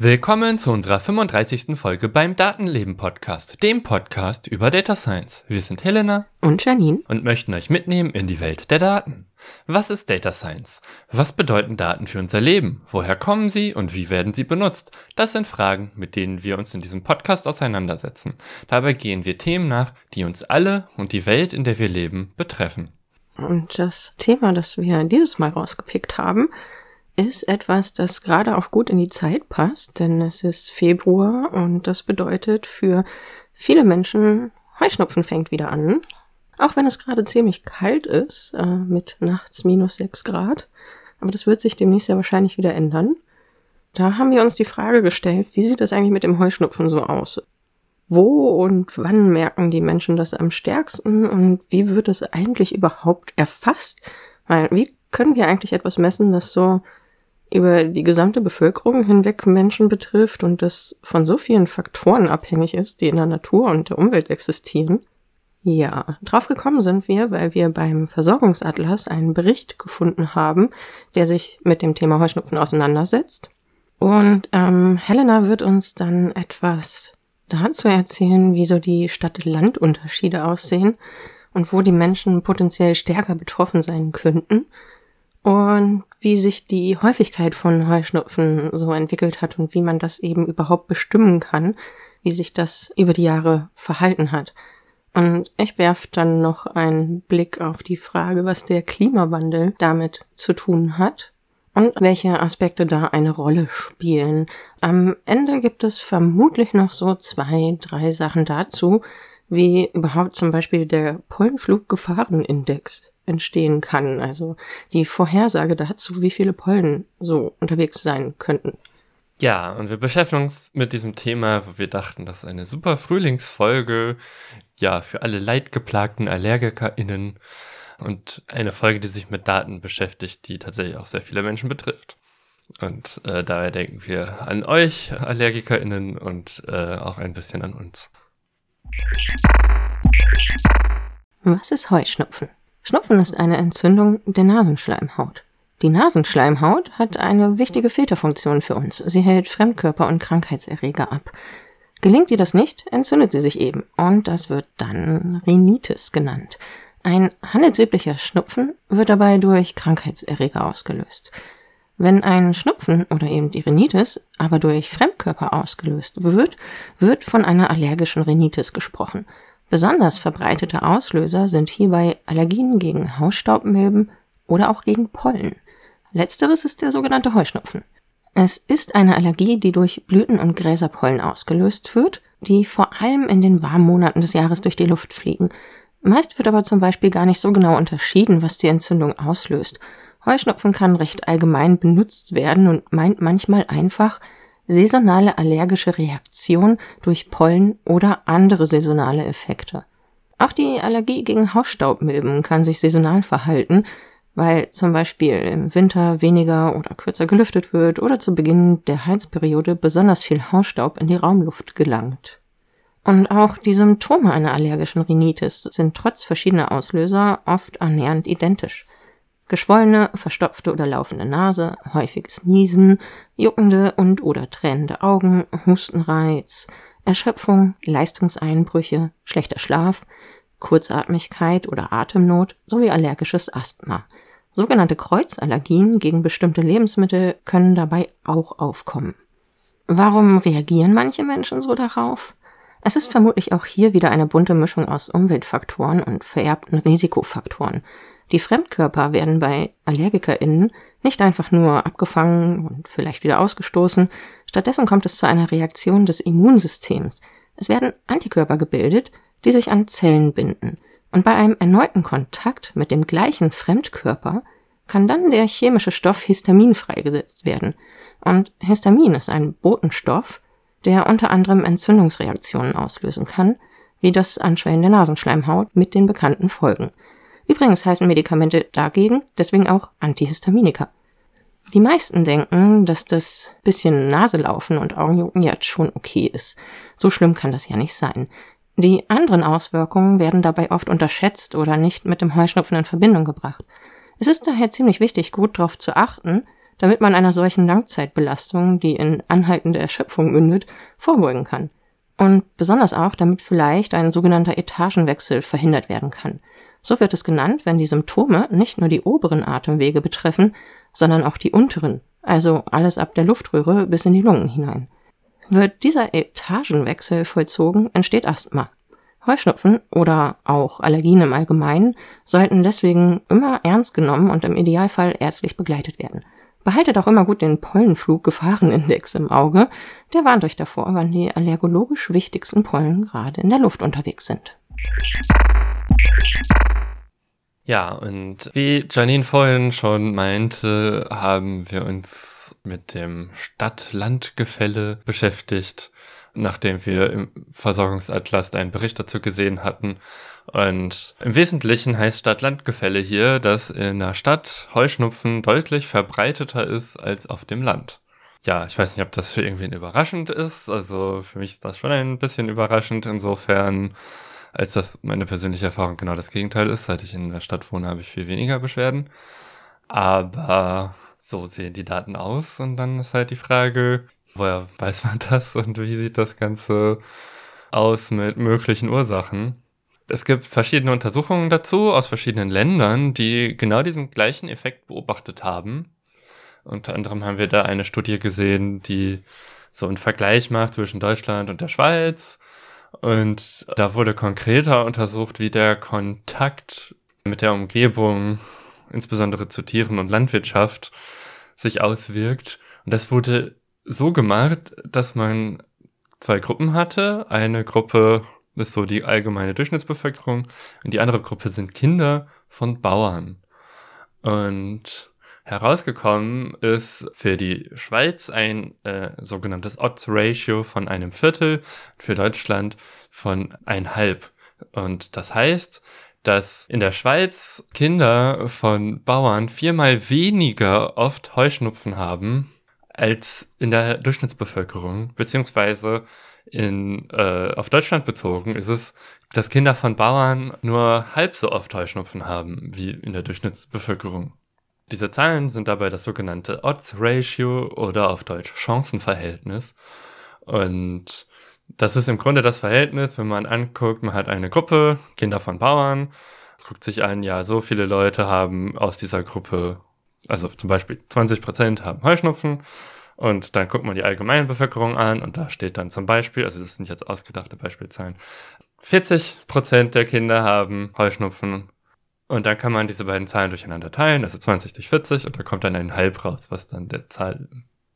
Willkommen zu unserer 35. Folge beim Datenleben Podcast, dem Podcast über Data Science. Wir sind Helena und Janine und möchten euch mitnehmen in die Welt der Daten. Was ist Data Science? Was bedeuten Daten für unser Leben? Woher kommen sie und wie werden sie benutzt? Das sind Fragen, mit denen wir uns in diesem Podcast auseinandersetzen. Dabei gehen wir Themen nach, die uns alle und die Welt, in der wir leben, betreffen. Und das Thema, das wir dieses Mal rausgepickt haben, ist etwas, das gerade auch gut in die Zeit passt, denn es ist Februar und das bedeutet für viele Menschen, Heuschnupfen fängt wieder an. Auch wenn es gerade ziemlich kalt ist, äh, mit nachts minus sechs Grad. Aber das wird sich demnächst ja wahrscheinlich wieder ändern. Da haben wir uns die Frage gestellt, wie sieht das eigentlich mit dem Heuschnupfen so aus? Wo und wann merken die Menschen das am stärksten und wie wird es eigentlich überhaupt erfasst? Weil wie können wir eigentlich etwas messen, das so über die gesamte Bevölkerung hinweg Menschen betrifft und das von so vielen Faktoren abhängig ist, die in der Natur und der Umwelt existieren? Ja, drauf gekommen sind wir, weil wir beim Versorgungsatlas einen Bericht gefunden haben, der sich mit dem Thema Heuschnupfen auseinandersetzt. Und ähm, Helena wird uns dann etwas dazu erzählen, wie so die Stadt-Land-Unterschiede aussehen und wo die Menschen potenziell stärker betroffen sein könnten und wie sich die Häufigkeit von Heuschnupfen so entwickelt hat und wie man das eben überhaupt bestimmen kann, wie sich das über die Jahre verhalten hat. Und ich werfe dann noch einen Blick auf die Frage, was der Klimawandel damit zu tun hat und welche Aspekte da eine Rolle spielen. Am Ende gibt es vermutlich noch so zwei, drei Sachen dazu, wie überhaupt zum Beispiel der Pollenfluggefahrenindex entstehen kann. Also die Vorhersage dazu, wie viele Pollen so unterwegs sein könnten. Ja, und wir beschäftigen uns mit diesem Thema, wo wir dachten, das ist eine super Frühlingsfolge, ja, für alle leidgeplagten AllergikerInnen und eine Folge, die sich mit Daten beschäftigt, die tatsächlich auch sehr viele Menschen betrifft. Und äh, daher denken wir an euch, AllergikerInnen, und äh, auch ein bisschen an uns. Was ist Heuschnupfen? Schnupfen ist eine Entzündung der Nasenschleimhaut. Die Nasenschleimhaut hat eine wichtige Filterfunktion für uns. Sie hält Fremdkörper und Krankheitserreger ab. Gelingt ihr das nicht, entzündet sie sich eben und das wird dann Rhinitis genannt. Ein handelsüblicher Schnupfen wird dabei durch Krankheitserreger ausgelöst. Wenn ein Schnupfen oder eben die Rhinitis aber durch Fremdkörper ausgelöst wird, wird von einer allergischen Rhinitis gesprochen. Besonders verbreitete Auslöser sind hierbei Allergien gegen Hausstaubmilben oder auch gegen Pollen. Letzteres ist der sogenannte Heuschnupfen. Es ist eine Allergie, die durch Blüten- und Gräserpollen ausgelöst wird, die vor allem in den warmen Monaten des Jahres durch die Luft fliegen. Meist wird aber zum Beispiel gar nicht so genau unterschieden, was die Entzündung auslöst. Heuschnupfen kann recht allgemein benutzt werden und meint manchmal einfach saisonale allergische Reaktion durch Pollen oder andere saisonale Effekte. Auch die Allergie gegen Hausstaubmilben kann sich saisonal verhalten, weil zum Beispiel im Winter weniger oder kürzer gelüftet wird oder zu Beginn der Heizperiode besonders viel Hausstaub in die Raumluft gelangt. Und auch die Symptome einer allergischen Rhinitis sind trotz verschiedener Auslöser oft annähernd identisch. Geschwollene, verstopfte oder laufende Nase, häufiges Niesen, juckende und oder tränende Augen, Hustenreiz, Erschöpfung, Leistungseinbrüche, schlechter Schlaf, Kurzatmigkeit oder Atemnot sowie allergisches Asthma – Sogenannte Kreuzallergien gegen bestimmte Lebensmittel können dabei auch aufkommen. Warum reagieren manche Menschen so darauf? Es ist vermutlich auch hier wieder eine bunte Mischung aus Umweltfaktoren und vererbten Risikofaktoren. Die Fremdkörper werden bei AllergikerInnen nicht einfach nur abgefangen und vielleicht wieder ausgestoßen, stattdessen kommt es zu einer Reaktion des Immunsystems. Es werden Antikörper gebildet, die sich an Zellen binden. Und bei einem erneuten Kontakt mit dem gleichen Fremdkörper kann dann der chemische Stoff Histamin freigesetzt werden. Und Histamin ist ein Botenstoff, der unter anderem Entzündungsreaktionen auslösen kann, wie das Anschwellen der Nasenschleimhaut mit den bekannten Folgen. Übrigens heißen Medikamente dagegen deswegen auch Antihistaminika. Die meisten denken, dass das bisschen Naselaufen und Augenjucken jetzt schon okay ist. So schlimm kann das ja nicht sein. Die anderen Auswirkungen werden dabei oft unterschätzt oder nicht mit dem Heuschnupfen in Verbindung gebracht. Es ist daher ziemlich wichtig, gut darauf zu achten, damit man einer solchen Langzeitbelastung, die in anhaltende Erschöpfung mündet, vorbeugen kann. Und besonders auch, damit vielleicht ein sogenannter Etagenwechsel verhindert werden kann. So wird es genannt, wenn die Symptome nicht nur die oberen Atemwege betreffen, sondern auch die unteren, also alles ab der Luftröhre bis in die Lungen hinein. Wird dieser Etagenwechsel vollzogen, entsteht Asthma. Heuschnupfen oder auch Allergien im Allgemeinen sollten deswegen immer ernst genommen und im Idealfall ärztlich begleitet werden. Behaltet auch immer gut den Pollenflug-Gefahrenindex im Auge. Der warnt euch davor, wann die allergologisch wichtigsten Pollen gerade in der Luft unterwegs sind. Ja, und wie Janine vorhin schon meinte, haben wir uns mit dem Stadt-Land-Gefälle beschäftigt, nachdem wir im Versorgungsatlas einen Bericht dazu gesehen hatten. Und im Wesentlichen heißt Stadt-Land-Gefälle hier, dass in der Stadt Heuschnupfen deutlich verbreiteter ist als auf dem Land. Ja, ich weiß nicht, ob das für irgendwen überraschend ist. Also für mich ist das schon ein bisschen überraschend. Insofern als das meine persönliche Erfahrung genau das Gegenteil ist. Seit ich in der Stadt wohne, habe ich viel weniger Beschwerden. Aber so sehen die Daten aus und dann ist halt die Frage, woher weiß man das und wie sieht das Ganze aus mit möglichen Ursachen? Es gibt verschiedene Untersuchungen dazu aus verschiedenen Ländern, die genau diesen gleichen Effekt beobachtet haben. Unter anderem haben wir da eine Studie gesehen, die so einen Vergleich macht zwischen Deutschland und der Schweiz und da wurde konkreter untersucht, wie der Kontakt mit der Umgebung, insbesondere zu Tieren und Landwirtschaft, sich auswirkt. Und das wurde so gemacht, dass man zwei Gruppen hatte. Eine Gruppe ist so die allgemeine Durchschnittsbevölkerung und die andere Gruppe sind Kinder von Bauern. Und Herausgekommen ist für die Schweiz ein äh, sogenanntes Odds-Ratio von einem Viertel, für Deutschland von einhalb. Und das heißt, dass in der Schweiz Kinder von Bauern viermal weniger oft Heuschnupfen haben als in der Durchschnittsbevölkerung, beziehungsweise in, äh, auf Deutschland bezogen ist es, dass Kinder von Bauern nur halb so oft Heuschnupfen haben wie in der Durchschnittsbevölkerung. Diese Zahlen sind dabei das sogenannte Odds Ratio oder auf Deutsch Chancenverhältnis. Und das ist im Grunde das Verhältnis, wenn man anguckt, man hat eine Gruppe, Kinder von Bauern, guckt sich an, ja, so viele Leute haben aus dieser Gruppe, also zum Beispiel 20 Prozent haben Heuschnupfen. Und dann guckt man die allgemeine Bevölkerung an und da steht dann zum Beispiel, also das sind jetzt ausgedachte Beispielzahlen, 40 Prozent der Kinder haben Heuschnupfen und dann kann man diese beiden Zahlen durcheinander teilen, also 20 durch 40, und da kommt dann ein Halb raus, was dann der Zahl,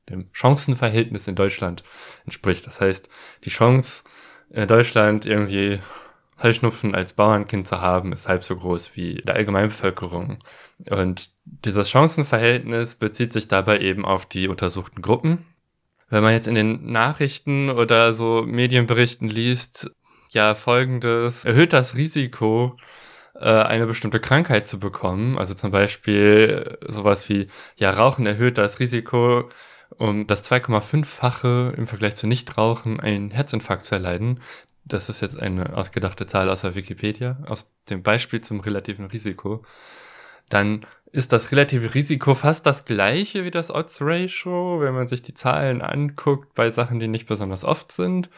dem Chancenverhältnis in Deutschland entspricht. Das heißt, die Chance, in Deutschland irgendwie Heuschnupfen als Bauernkind zu haben, ist halb so groß wie der Allgemeinbevölkerung. Und dieses Chancenverhältnis bezieht sich dabei eben auf die untersuchten Gruppen. Wenn man jetzt in den Nachrichten oder so Medienberichten liest, ja, folgendes, erhöht das Risiko, äh, eine bestimmte Krankheit zu bekommen. Also zum Beispiel sowas wie, ja, Rauchen erhöht das Risiko, um das 2,5-fache im Vergleich zu Nichtrauchen einen Herzinfarkt zu erleiden. Das ist jetzt eine ausgedachte Zahl aus der Wikipedia, aus dem Beispiel zum relativen Risiko. Dann ist das relative Risiko fast das gleiche wie das Odds Ratio, wenn man sich die Zahlen anguckt bei Sachen, die nicht besonders oft sind.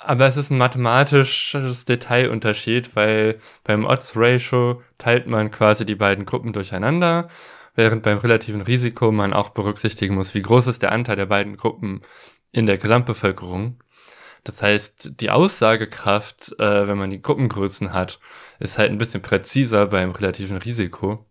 Aber es ist ein mathematisches Detailunterschied, weil beim Odds Ratio teilt man quasi die beiden Gruppen durcheinander, während beim relativen Risiko man auch berücksichtigen muss, wie groß ist der Anteil der beiden Gruppen in der Gesamtbevölkerung. Das heißt, die Aussagekraft, äh, wenn man die Gruppengrößen hat, ist halt ein bisschen präziser beim relativen Risiko.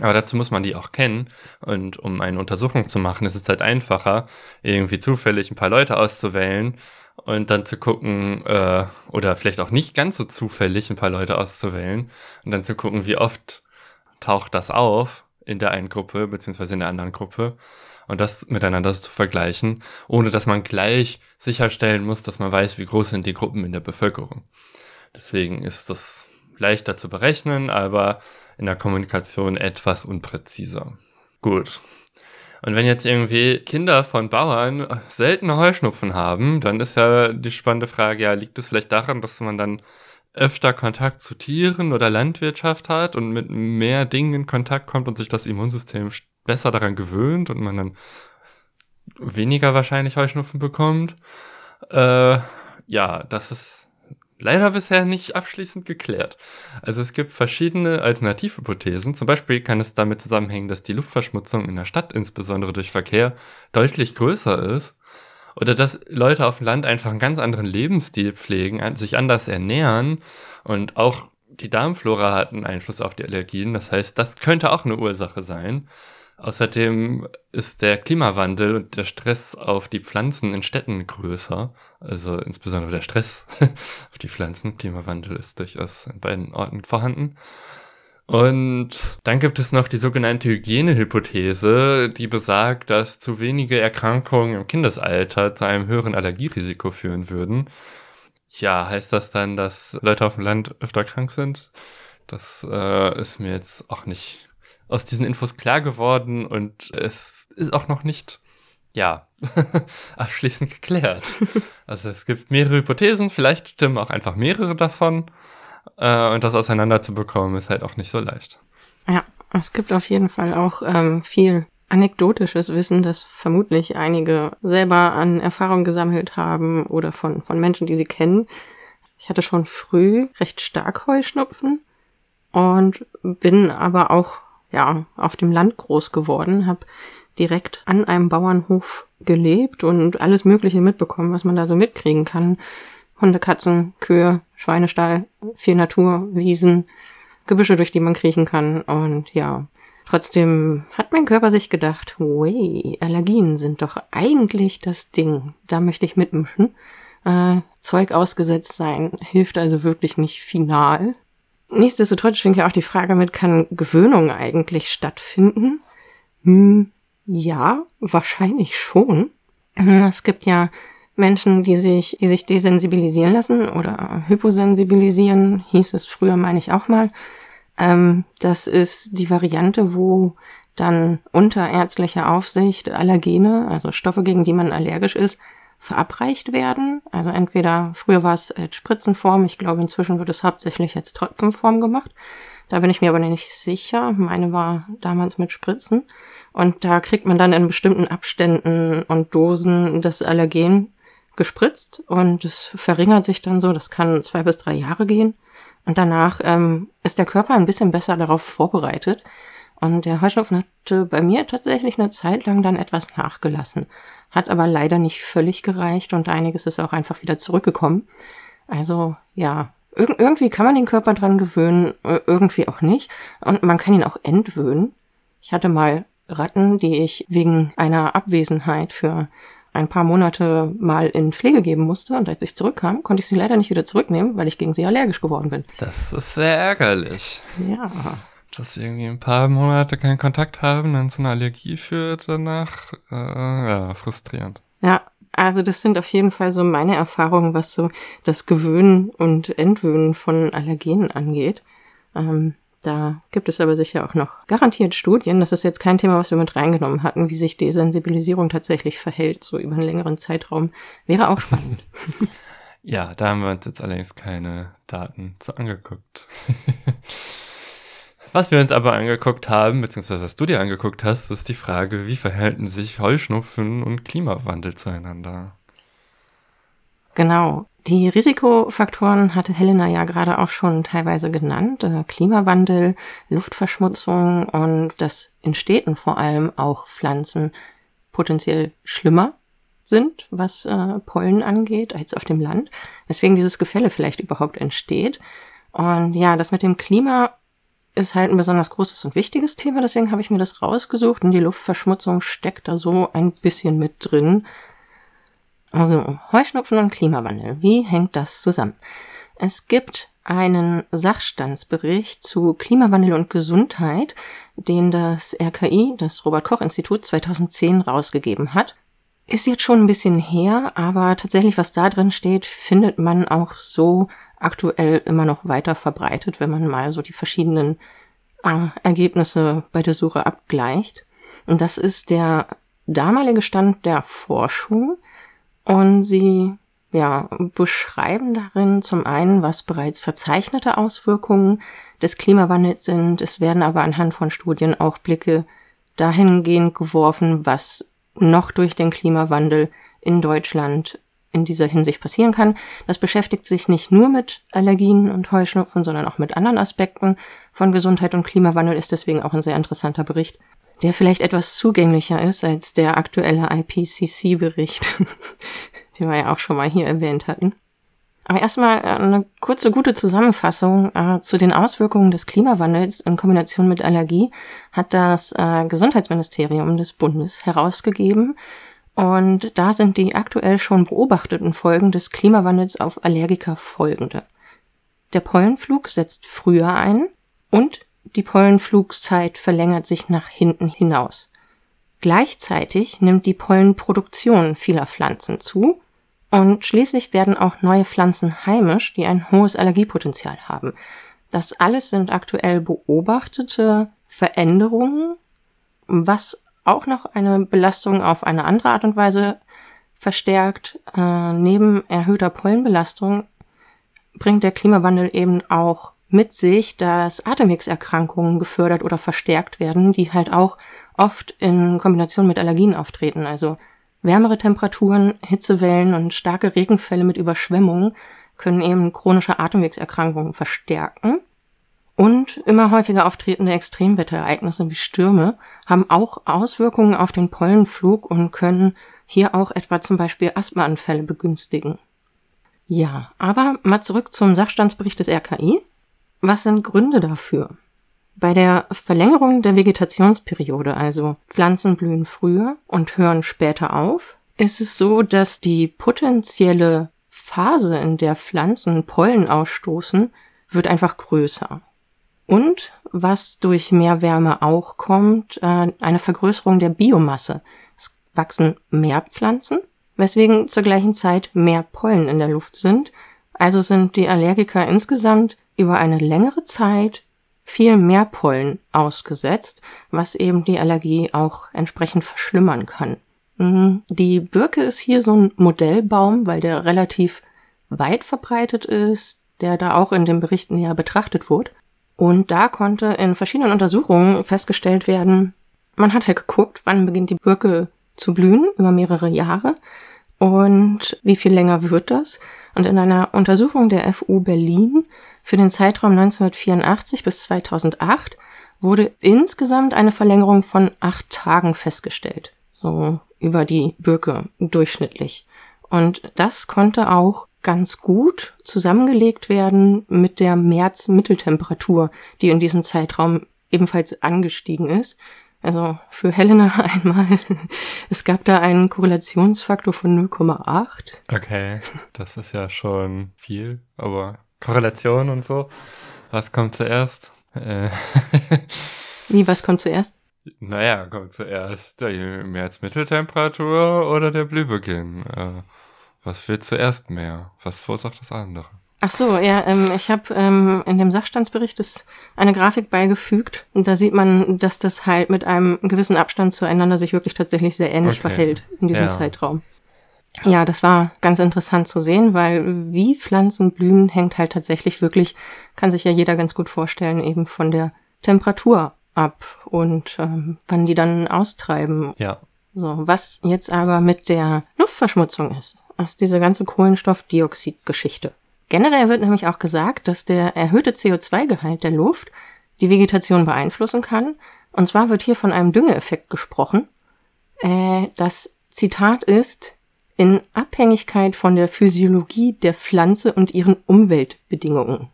Aber dazu muss man die auch kennen. Und um eine Untersuchung zu machen, ist es halt einfacher, irgendwie zufällig ein paar Leute auszuwählen und dann zu gucken, äh, oder vielleicht auch nicht ganz so zufällig ein paar Leute auszuwählen und dann zu gucken, wie oft taucht das auf in der einen Gruppe beziehungsweise in der anderen Gruppe und das miteinander zu vergleichen, ohne dass man gleich sicherstellen muss, dass man weiß, wie groß sind die Gruppen in der Bevölkerung. Deswegen ist das leichter zu berechnen, aber in der Kommunikation etwas unpräziser. Gut. Und wenn jetzt irgendwie Kinder von Bauern seltene Heuschnupfen haben, dann ist ja die spannende Frage, ja, liegt es vielleicht daran, dass man dann öfter Kontakt zu Tieren oder Landwirtschaft hat und mit mehr Dingen in Kontakt kommt und sich das Immunsystem besser daran gewöhnt und man dann weniger wahrscheinlich Heuschnupfen bekommt. Äh, ja, das ist leider bisher nicht abschließend geklärt. Also es gibt verschiedene Alternativhypothesen. Zum Beispiel kann es damit zusammenhängen, dass die Luftverschmutzung in der Stadt, insbesondere durch Verkehr, deutlich größer ist. Oder dass Leute auf dem Land einfach einen ganz anderen Lebensstil pflegen, sich anders ernähren und auch die Darmflora hat einen Einfluss auf die Allergien. Das heißt, das könnte auch eine Ursache sein. Außerdem ist der Klimawandel und der Stress auf die Pflanzen in Städten größer. Also insbesondere der Stress auf die Pflanzen. Klimawandel ist durchaus in beiden Orten vorhanden. Und dann gibt es noch die sogenannte Hygienehypothese, die besagt, dass zu wenige Erkrankungen im Kindesalter zu einem höheren Allergierisiko führen würden. Ja, heißt das dann, dass Leute auf dem Land öfter krank sind? Das äh, ist mir jetzt auch nicht aus diesen Infos klar geworden und es ist auch noch nicht, ja, abschließend geklärt. Also es gibt mehrere Hypothesen, vielleicht stimmen auch einfach mehrere davon. Äh, und das auseinanderzubekommen ist halt auch nicht so leicht. Ja, es gibt auf jeden Fall auch ähm, viel anekdotisches Wissen, das vermutlich einige selber an Erfahrung gesammelt haben oder von, von Menschen, die sie kennen. Ich hatte schon früh recht stark Heuschnupfen und bin aber auch ja, auf dem Land groß geworden, habe direkt an einem Bauernhof gelebt und alles Mögliche mitbekommen, was man da so mitkriegen kann. Hunde, Katzen, Kühe, Schweinestall, viel Natur, Wiesen, Gebüsche, durch die man kriechen kann. Und ja, trotzdem hat mein Körper sich gedacht, wey, Allergien sind doch eigentlich das Ding. Da möchte ich mitmischen. Äh, Zeug ausgesetzt sein hilft also wirklich nicht final. Nichtsdestotrotz schwingt ja auch die Frage mit, kann Gewöhnung eigentlich stattfinden? Hm, ja, wahrscheinlich schon. Es gibt ja Menschen, die sich, die sich desensibilisieren lassen oder hyposensibilisieren, hieß es früher, meine ich auch mal. Ähm, das ist die Variante, wo dann unter ärztlicher Aufsicht Allergene, also Stoffe, gegen die man allergisch ist, verabreicht werden. Also entweder, früher war es als Spritzenform, ich glaube inzwischen wird es hauptsächlich als Tropfenform gemacht. Da bin ich mir aber nicht sicher. Meine war damals mit Spritzen. Und da kriegt man dann in bestimmten Abständen und Dosen das Allergen gespritzt und es verringert sich dann so. Das kann zwei bis drei Jahre gehen. Und danach ähm, ist der Körper ein bisschen besser darauf vorbereitet. Und der Heuschnupfen hatte bei mir tatsächlich eine Zeit lang dann etwas nachgelassen hat aber leider nicht völlig gereicht und einiges ist auch einfach wieder zurückgekommen. Also ja, ir irgendwie kann man den Körper dran gewöhnen, irgendwie auch nicht. Und man kann ihn auch entwöhnen. Ich hatte mal Ratten, die ich wegen einer Abwesenheit für ein paar Monate mal in Pflege geben musste und als ich zurückkam, konnte ich sie leider nicht wieder zurücknehmen, weil ich gegen sie allergisch geworden bin. Das ist sehr ärgerlich. Ja dass sie irgendwie ein paar Monate keinen Kontakt haben, dann zu einer Allergie führt danach. Äh, ja, frustrierend. Ja, also das sind auf jeden Fall so meine Erfahrungen, was so das Gewöhnen und Entwöhnen von Allergenen angeht. Ähm, da gibt es aber sicher auch noch garantiert Studien. Das ist jetzt kein Thema, was wir mit reingenommen hatten, wie sich Desensibilisierung tatsächlich verhält, so über einen längeren Zeitraum. Wäre auch spannend. ja, da haben wir uns jetzt allerdings keine Daten zu angeguckt. Was wir uns aber angeguckt haben, beziehungsweise was du dir angeguckt hast, ist die Frage, wie verhalten sich Heuschnupfen und Klimawandel zueinander? Genau. Die Risikofaktoren hatte Helena ja gerade auch schon teilweise genannt. Äh, Klimawandel, Luftverschmutzung und dass in Städten vor allem auch Pflanzen potenziell schlimmer sind, was äh, Pollen angeht, als auf dem Land. Weswegen dieses Gefälle vielleicht überhaupt entsteht. Und ja, das mit dem Klima ist halt ein besonders großes und wichtiges Thema, deswegen habe ich mir das rausgesucht und die Luftverschmutzung steckt da so ein bisschen mit drin. Also Heuschnupfen und Klimawandel, wie hängt das zusammen? Es gibt einen Sachstandsbericht zu Klimawandel und Gesundheit, den das RKI, das Robert Koch Institut 2010 rausgegeben hat. Ist jetzt schon ein bisschen her, aber tatsächlich, was da drin steht, findet man auch so aktuell immer noch weiter verbreitet, wenn man mal so die verschiedenen äh, Ergebnisse bei der Suche abgleicht. Und das ist der damalige Stand der Forschung. Und sie ja, beschreiben darin zum einen, was bereits verzeichnete Auswirkungen des Klimawandels sind. Es werden aber anhand von Studien auch Blicke dahingehend geworfen, was noch durch den Klimawandel in Deutschland in dieser Hinsicht passieren kann. Das beschäftigt sich nicht nur mit Allergien und Heuschnupfen, sondern auch mit anderen Aspekten von Gesundheit und Klimawandel, ist deswegen auch ein sehr interessanter Bericht, der vielleicht etwas zugänglicher ist als der aktuelle IPCC-Bericht, den wir ja auch schon mal hier erwähnt hatten. Aber erstmal eine kurze, gute Zusammenfassung äh, zu den Auswirkungen des Klimawandels in Kombination mit Allergie hat das äh, Gesundheitsministerium des Bundes herausgegeben. Und da sind die aktuell schon beobachteten Folgen des Klimawandels auf Allergiker folgende. Der Pollenflug setzt früher ein und die Pollenflugzeit verlängert sich nach hinten hinaus. Gleichzeitig nimmt die Pollenproduktion vieler Pflanzen zu und schließlich werden auch neue Pflanzen heimisch, die ein hohes Allergiepotenzial haben. Das alles sind aktuell beobachtete Veränderungen, was auch noch eine Belastung auf eine andere Art und Weise verstärkt. Äh, neben erhöhter Pollenbelastung bringt der Klimawandel eben auch mit sich, dass Atemwegserkrankungen gefördert oder verstärkt werden, die halt auch oft in Kombination mit Allergien auftreten. Also Wärmere Temperaturen, Hitzewellen und starke Regenfälle mit Überschwemmungen können eben chronische Atemwegserkrankungen verstärken. Und immer häufiger auftretende Extremwetterereignisse wie Stürme haben auch Auswirkungen auf den Pollenflug und können hier auch etwa zum Beispiel Asthmaanfälle begünstigen. Ja, aber mal zurück zum Sachstandsbericht des RKI. Was sind Gründe dafür? Bei der Verlängerung der Vegetationsperiode, also Pflanzen blühen früher und hören später auf, ist es so, dass die potenzielle Phase, in der Pflanzen Pollen ausstoßen, wird einfach größer. Und was durch mehr Wärme auch kommt, äh, eine Vergrößerung der Biomasse. Es wachsen mehr Pflanzen, weswegen zur gleichen Zeit mehr Pollen in der Luft sind. Also sind die Allergiker insgesamt über eine längere Zeit viel mehr Pollen ausgesetzt, was eben die Allergie auch entsprechend verschlimmern kann. Mhm. Die Birke ist hier so ein Modellbaum, weil der relativ weit verbreitet ist, der da auch in den Berichten ja betrachtet wurde. Und da konnte in verschiedenen Untersuchungen festgestellt werden, man hat halt geguckt, wann beginnt die Birke zu blühen über mehrere Jahre und wie viel länger wird das. Und in einer Untersuchung der FU Berlin für den Zeitraum 1984 bis 2008 wurde insgesamt eine Verlängerung von acht Tagen festgestellt. So über die Birke durchschnittlich. Und das konnte auch ganz gut zusammengelegt werden mit der März-Mitteltemperatur, die in diesem Zeitraum ebenfalls angestiegen ist. Also für Helena einmal, es gab da einen Korrelationsfaktor von 0,8. Okay, das ist ja schon viel, aber Korrelation und so. Was kommt zuerst? Äh. Wie, was kommt zuerst? Naja, kommt zuerst die März-Mitteltemperatur oder der Blühbeginn. Äh, was wird zuerst mehr? Was verursacht das andere? Ach so, ja, ähm, ich habe ähm, in dem Sachstandsbericht das eine Grafik beigefügt und da sieht man, dass das halt mit einem gewissen Abstand zueinander sich wirklich tatsächlich sehr ähnlich okay. verhält in diesem ja. Zeitraum. Ja, das war ganz interessant zu sehen, weil wie Pflanzen blühen hängt halt tatsächlich wirklich, kann sich ja jeder ganz gut vorstellen, eben von der Temperatur ab und ähm, wann die dann austreiben. Ja. So, was jetzt aber mit der Luftverschmutzung ist, aus dieser ganzen Kohlenstoffdioxid-Geschichte. Generell wird nämlich auch gesagt, dass der erhöhte CO2-Gehalt der Luft die Vegetation beeinflussen kann. Und zwar wird hier von einem Düngeeffekt gesprochen. Äh, das Zitat ist, in Abhängigkeit von der Physiologie der Pflanze und ihren Umweltbedingungen.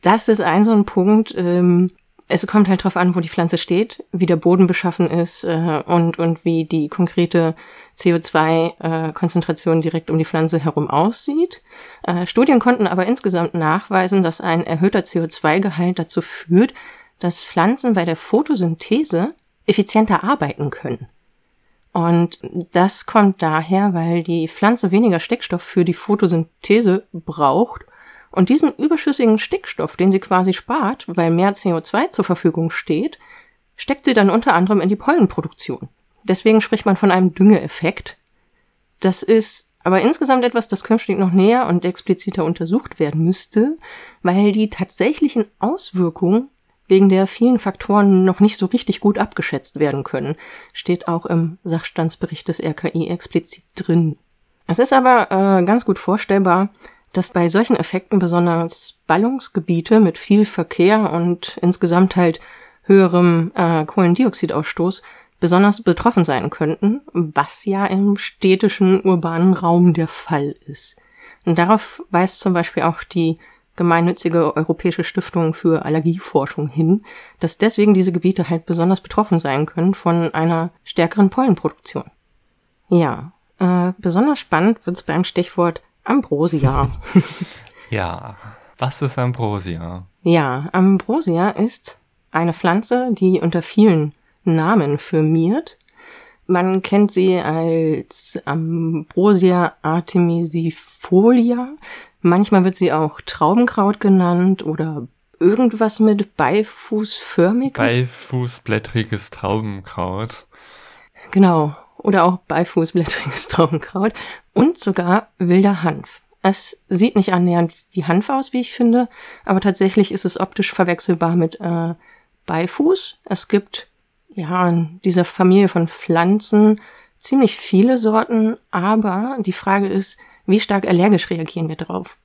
Das ist ein so ein Punkt, ähm, es kommt halt drauf an, wo die Pflanze steht, wie der Boden beschaffen ist äh, und, und wie die konkrete CO2-Konzentration äh, direkt um die Pflanze herum aussieht. Äh, Studien konnten aber insgesamt nachweisen, dass ein erhöhter CO2-Gehalt dazu führt, dass Pflanzen bei der Photosynthese effizienter arbeiten können. Und das kommt daher, weil die Pflanze weniger Stickstoff für die Photosynthese braucht und diesen überschüssigen Stickstoff, den sie quasi spart, weil mehr CO2 zur Verfügung steht, steckt sie dann unter anderem in die Pollenproduktion. Deswegen spricht man von einem Düngeeffekt. Das ist aber insgesamt etwas, das künftig noch näher und expliziter untersucht werden müsste, weil die tatsächlichen Auswirkungen wegen der vielen Faktoren noch nicht so richtig gut abgeschätzt werden können, steht auch im Sachstandsbericht des RKI explizit drin. Es ist aber äh, ganz gut vorstellbar, dass bei solchen Effekten besonders Ballungsgebiete mit viel Verkehr und insgesamt halt höherem äh, Kohlendioxidausstoß besonders betroffen sein könnten, was ja im städtischen urbanen Raum der Fall ist. Und darauf weist zum Beispiel auch die gemeinnützige Europäische Stiftung für Allergieforschung hin, dass deswegen diese Gebiete halt besonders betroffen sein können von einer stärkeren Pollenproduktion. Ja, äh, besonders spannend wird's beim Stichwort Ambrosia. ja, was ist Ambrosia? Ja, Ambrosia ist eine Pflanze, die unter vielen Namen firmiert. Man kennt sie als Ambrosia artemisifolia. Manchmal wird sie auch Traubenkraut genannt oder irgendwas mit beifußförmiges. Beifußblättriges Traubenkraut. Genau. Oder auch beifußblättriges Traubenkraut. Und sogar wilder Hanf. Es sieht nicht annähernd wie Hanf aus, wie ich finde, aber tatsächlich ist es optisch verwechselbar mit äh, Beifuß. Es gibt ja in dieser Familie von Pflanzen ziemlich viele Sorten, aber die Frage ist, wie stark allergisch reagieren wir drauf?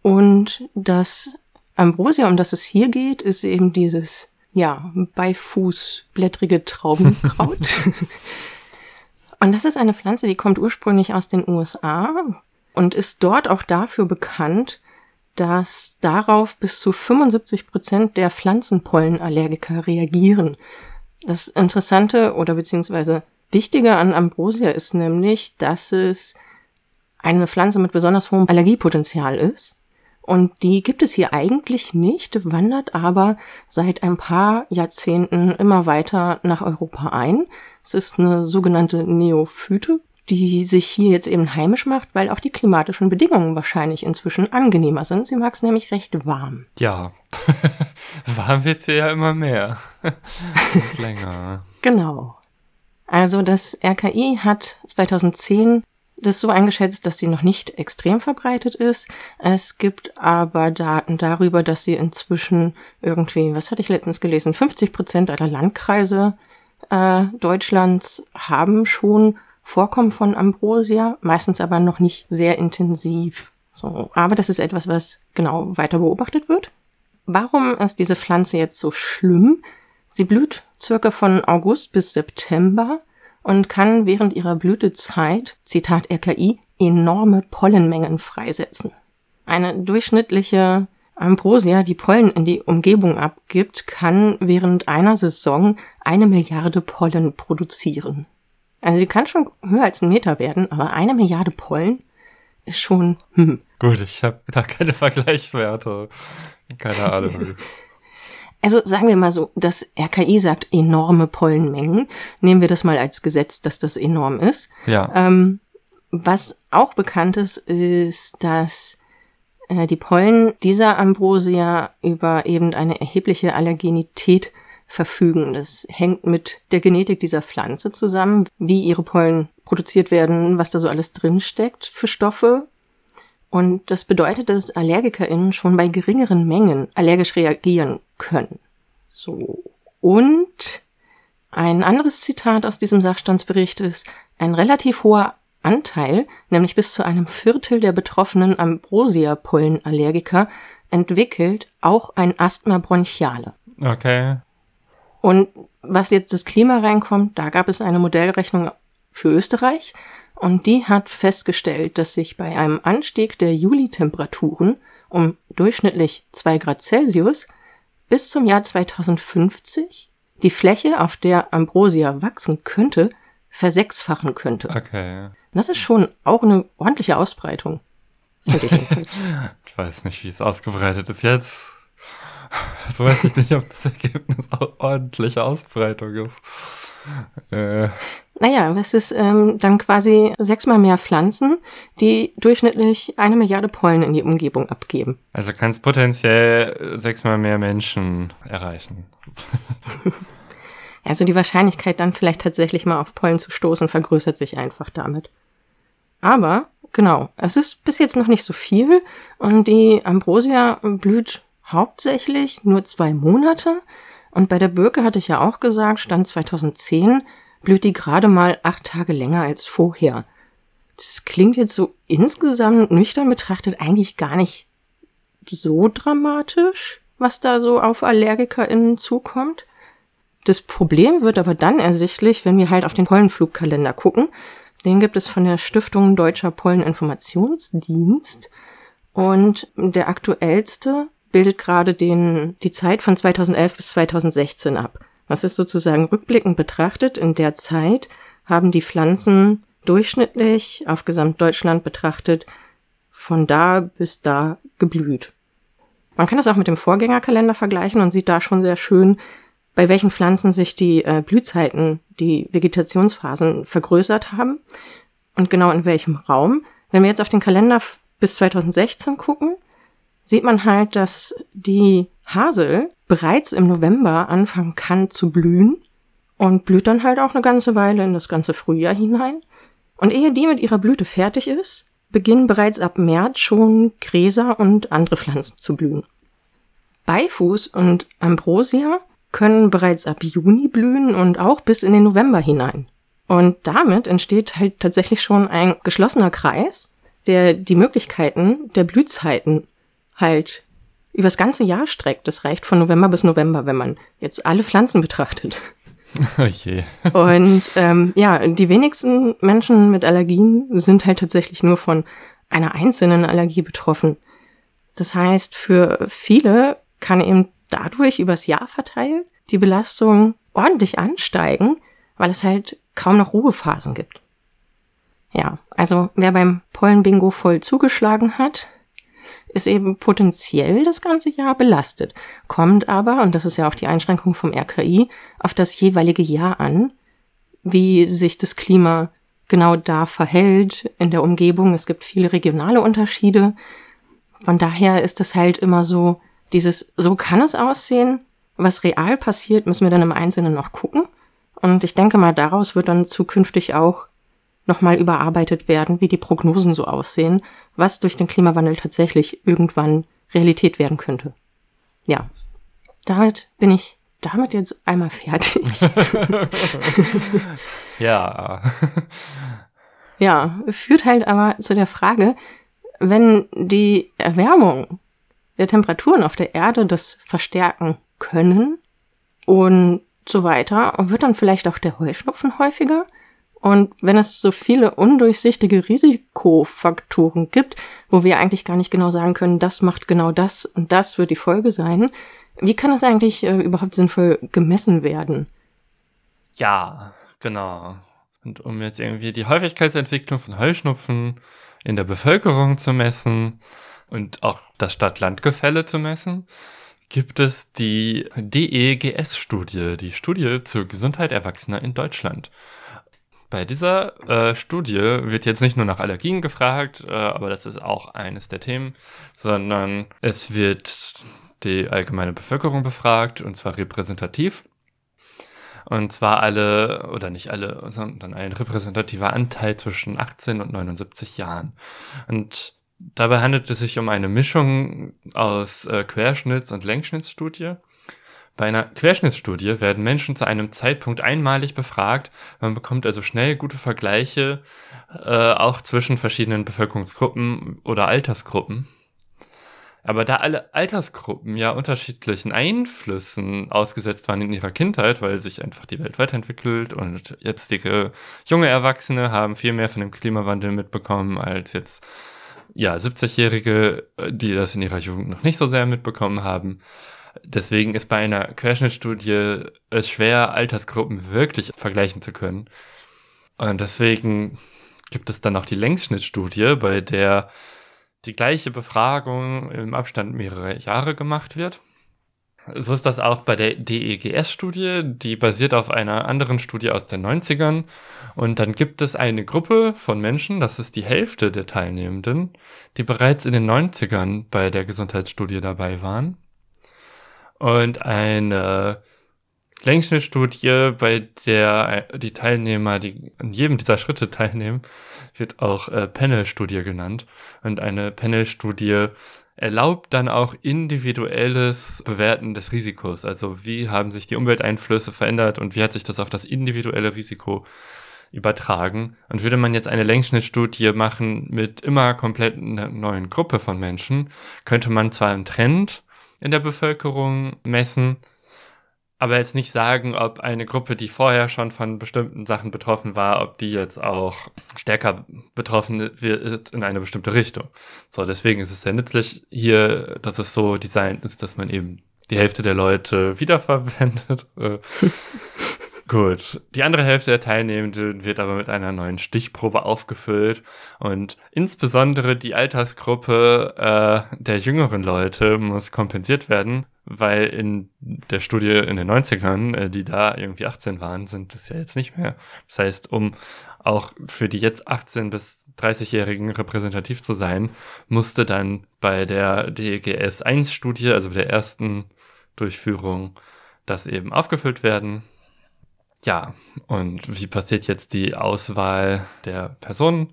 Und das Ambrosia, um das es hier geht, ist eben dieses, ja, beifußblättrige Traubenkraut. und das ist eine Pflanze, die kommt ursprünglich aus den USA und ist dort auch dafür bekannt, dass darauf bis zu 75 Prozent der Pflanzenpollenallergiker reagieren. Das Interessante oder beziehungsweise Wichtige an Ambrosia ist nämlich, dass es eine Pflanze mit besonders hohem Allergiepotenzial ist. Und die gibt es hier eigentlich nicht, wandert aber seit ein paar Jahrzehnten immer weiter nach Europa ein. Es ist eine sogenannte Neophyte, die sich hier jetzt eben heimisch macht, weil auch die klimatischen Bedingungen wahrscheinlich inzwischen angenehmer sind. Sie mag es nämlich recht warm. Ja, warm wird sie ja immer mehr. länger. Genau. Also das RKI hat 2010 das so eingeschätzt, dass sie noch nicht extrem verbreitet ist. Es gibt aber Daten darüber, dass sie inzwischen irgendwie, was hatte ich letztens gelesen, 50 Prozent aller Landkreise äh, Deutschlands haben schon Vorkommen von Ambrosia, meistens aber noch nicht sehr intensiv. So, aber das ist etwas, was genau weiter beobachtet wird. Warum ist diese Pflanze jetzt so schlimm? Sie blüht circa von August bis September und kann während ihrer Blütezeit, Zitat RKI, enorme Pollenmengen freisetzen. Eine durchschnittliche Ambrosia, die Pollen in die Umgebung abgibt, kann während einer Saison eine Milliarde Pollen produzieren. Also sie kann schon höher als ein Meter werden, aber eine Milliarde Pollen ist schon. Hm. Gut, ich habe da keine Vergleichswerte. Keine Ahnung. Also sagen wir mal so, das RKI sagt enorme Pollenmengen. Nehmen wir das mal als Gesetz, dass das enorm ist. Ja. Ähm, was auch bekannt ist, ist, dass die Pollen dieser Ambrosia über eben eine erhebliche Allergenität verfügen. Das hängt mit der Genetik dieser Pflanze zusammen, wie ihre Pollen produziert werden, was da so alles drinsteckt für Stoffe. Und das bedeutet, dass AllergikerInnen schon bei geringeren Mengen allergisch reagieren können. So. Und ein anderes Zitat aus diesem Sachstandsbericht ist, ein relativ hoher Anteil, nämlich bis zu einem Viertel der betroffenen Ambrosia-Pollenallergiker, entwickelt auch ein Asthma bronchiale. Okay. Und was jetzt das Klima reinkommt, da gab es eine Modellrechnung für Österreich und die hat festgestellt, dass sich bei einem Anstieg der Juli-Temperaturen um durchschnittlich zwei Grad Celsius bis zum Jahr 2050 die Fläche, auf der Ambrosia wachsen könnte, versechsfachen könnte. Okay. Das ist schon auch eine ordentliche Ausbreitung. ich, ich weiß nicht, wie es ausgebreitet ist jetzt. So weiß ich nicht, ob das Ergebnis auch ordentliche Ausbreitung ist. Äh. Naja, es ist ähm, dann quasi sechsmal mehr Pflanzen, die durchschnittlich eine Milliarde Pollen in die Umgebung abgeben. Also kann es potenziell sechsmal mehr Menschen erreichen. Also die Wahrscheinlichkeit dann vielleicht tatsächlich mal auf Pollen zu stoßen vergrößert sich einfach damit. Aber genau, es ist bis jetzt noch nicht so viel und die Ambrosia blüht hauptsächlich nur zwei Monate und bei der Birke hatte ich ja auch gesagt, Stand 2010 blüht die gerade mal acht Tage länger als vorher. Das klingt jetzt so insgesamt nüchtern betrachtet eigentlich gar nicht so dramatisch, was da so auf AllergikerInnen zukommt. Das Problem wird aber dann ersichtlich, wenn wir halt auf den Pollenflugkalender gucken. Den gibt es von der Stiftung Deutscher Polleninformationsdienst. Und der aktuellste bildet gerade den, die Zeit von 2011 bis 2016 ab. Was ist sozusagen rückblickend betrachtet? In der Zeit haben die Pflanzen durchschnittlich auf Gesamtdeutschland betrachtet von da bis da geblüht. Man kann das auch mit dem Vorgängerkalender vergleichen und sieht da schon sehr schön, bei welchen Pflanzen sich die äh, Blühzeiten, die Vegetationsphasen vergrößert haben und genau in welchem Raum. Wenn wir jetzt auf den Kalender bis 2016 gucken, sieht man halt, dass die Hasel bereits im November anfangen kann zu blühen und blüht dann halt auch eine ganze Weile in das ganze Frühjahr hinein. Und ehe die mit ihrer Blüte fertig ist, beginnen bereits ab März schon Gräser und andere Pflanzen zu blühen. Beifuß und Ambrosia können bereits ab Juni blühen und auch bis in den November hinein. Und damit entsteht halt tatsächlich schon ein geschlossener Kreis, der die Möglichkeiten der Blühzeiten halt übers ganze Jahr streckt. Das reicht von November bis November, wenn man jetzt alle Pflanzen betrachtet. Oh je. Und ähm, ja, die wenigsten Menschen mit Allergien sind halt tatsächlich nur von einer einzelnen Allergie betroffen. Das heißt, für viele kann eben dadurch übers Jahr verteilt die Belastung ordentlich ansteigen, weil es halt kaum noch Ruhephasen gibt. Ja, also wer beim Pollenbingo voll zugeschlagen hat, ist eben potenziell das ganze Jahr belastet, kommt aber, und das ist ja auch die Einschränkung vom RKI, auf das jeweilige Jahr an, wie sich das Klima genau da verhält in der Umgebung. Es gibt viele regionale Unterschiede. Von daher ist es halt immer so, dieses, so kann es aussehen. Was real passiert, müssen wir dann im Einzelnen noch gucken. Und ich denke mal, daraus wird dann zukünftig auch nochmal überarbeitet werden, wie die Prognosen so aussehen, was durch den Klimawandel tatsächlich irgendwann Realität werden könnte. Ja, damit bin ich damit jetzt einmal fertig. ja. ja, führt halt aber zu der Frage, wenn die Erwärmung der Temperaturen auf der Erde das verstärken können und so weiter, wird dann vielleicht auch der Heuschnupfen häufiger? Und wenn es so viele undurchsichtige Risikofaktoren gibt, wo wir eigentlich gar nicht genau sagen können, das macht genau das und das wird die Folge sein, wie kann das eigentlich äh, überhaupt sinnvoll gemessen werden? Ja, genau. Und um jetzt irgendwie die Häufigkeitsentwicklung von Heuschnupfen in der Bevölkerung zu messen und auch das Stadt-Land-Gefälle zu messen, gibt es die DEGS-Studie, die Studie zur Gesundheit Erwachsener in Deutschland. Bei dieser äh, Studie wird jetzt nicht nur nach Allergien gefragt, äh, aber das ist auch eines der Themen, sondern es wird die allgemeine Bevölkerung befragt und zwar repräsentativ. Und zwar alle, oder nicht alle, sondern ein repräsentativer Anteil zwischen 18 und 79 Jahren. Und dabei handelt es sich um eine Mischung aus äh, Querschnitts- und Längsschnittsstudie. Bei einer Querschnittsstudie werden Menschen zu einem Zeitpunkt einmalig befragt. Man bekommt also schnell gute Vergleiche, äh, auch zwischen verschiedenen Bevölkerungsgruppen oder Altersgruppen. Aber da alle Altersgruppen ja unterschiedlichen Einflüssen ausgesetzt waren in ihrer Kindheit, weil sich einfach die Welt weiterentwickelt und jetzige junge Erwachsene haben viel mehr von dem Klimawandel mitbekommen als jetzt ja 70-Jährige, die das in ihrer Jugend noch nicht so sehr mitbekommen haben, Deswegen ist bei einer Querschnittstudie es schwer, Altersgruppen wirklich vergleichen zu können. Und deswegen gibt es dann auch die Längsschnittstudie, bei der die gleiche Befragung im Abstand mehrerer Jahre gemacht wird. So ist das auch bei der DEGS-Studie, die basiert auf einer anderen Studie aus den 90ern. Und dann gibt es eine Gruppe von Menschen, das ist die Hälfte der Teilnehmenden, die bereits in den 90ern bei der Gesundheitsstudie dabei waren und eine Längsschnittstudie, bei der die Teilnehmer, die an jedem dieser Schritte teilnehmen, wird auch äh, Panel-Studie genannt. Und eine Panel-Studie erlaubt dann auch individuelles Bewerten des Risikos. Also wie haben sich die Umwelteinflüsse verändert und wie hat sich das auf das individuelle Risiko übertragen. Und würde man jetzt eine Längsschnittstudie machen mit immer komplett einer neuen Gruppe von Menschen, könnte man zwar einen Trend in der Bevölkerung messen, aber jetzt nicht sagen, ob eine Gruppe, die vorher schon von bestimmten Sachen betroffen war, ob die jetzt auch stärker betroffen wird in eine bestimmte Richtung. So, deswegen ist es sehr nützlich hier, dass es so designt ist, dass man eben die Hälfte der Leute wiederverwendet. Gut. Die andere Hälfte der Teilnehmenden wird aber mit einer neuen Stichprobe aufgefüllt und insbesondere die Altersgruppe äh, der jüngeren Leute muss kompensiert werden, weil in der Studie in den 90ern, äh, die da irgendwie 18 waren, sind das ja jetzt nicht mehr. Das heißt, um auch für die jetzt 18 bis 30-Jährigen repräsentativ zu sein, musste dann bei der DGS 1 Studie, also bei der ersten Durchführung, das eben aufgefüllt werden. Ja, und wie passiert jetzt die Auswahl der Personen?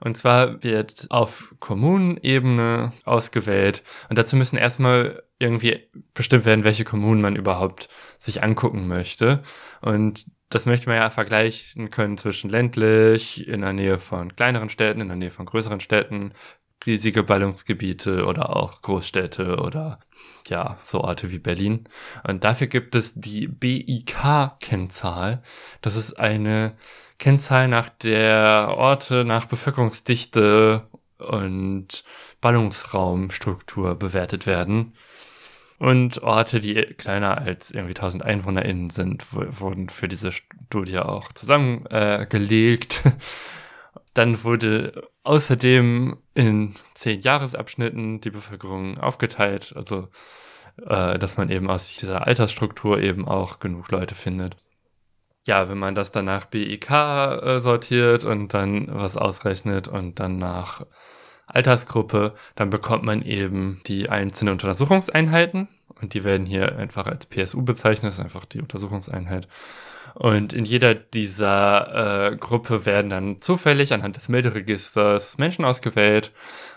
Und zwar wird auf Kommunenebene ausgewählt. Und dazu müssen erstmal irgendwie bestimmt werden, welche Kommunen man überhaupt sich angucken möchte. Und das möchte man ja vergleichen können zwischen ländlich, in der Nähe von kleineren Städten, in der Nähe von größeren Städten, riesige Ballungsgebiete oder auch Großstädte oder ja, so Orte wie Berlin. Und dafür gibt es die BIK-Kennzahl. Das ist eine Kennzahl, nach der Orte nach Bevölkerungsdichte und Ballungsraumstruktur bewertet werden. Und Orte, die kleiner als irgendwie 1000 EinwohnerInnen sind, wurden für diese Studie auch zusammengelegt. Äh, Dann wurde außerdem in zehn Jahresabschnitten die Bevölkerung aufgeteilt, also äh, dass man eben aus dieser Altersstruktur eben auch genug Leute findet. Ja, wenn man das dann nach BIK äh, sortiert und dann was ausrechnet und dann nach Altersgruppe, dann bekommt man eben die einzelnen Untersuchungseinheiten und die werden hier einfach als PSU bezeichnet, das ist einfach die Untersuchungseinheit. Und in jeder dieser äh, Gruppe werden dann zufällig anhand des Melderegisters Menschen ausgewählt.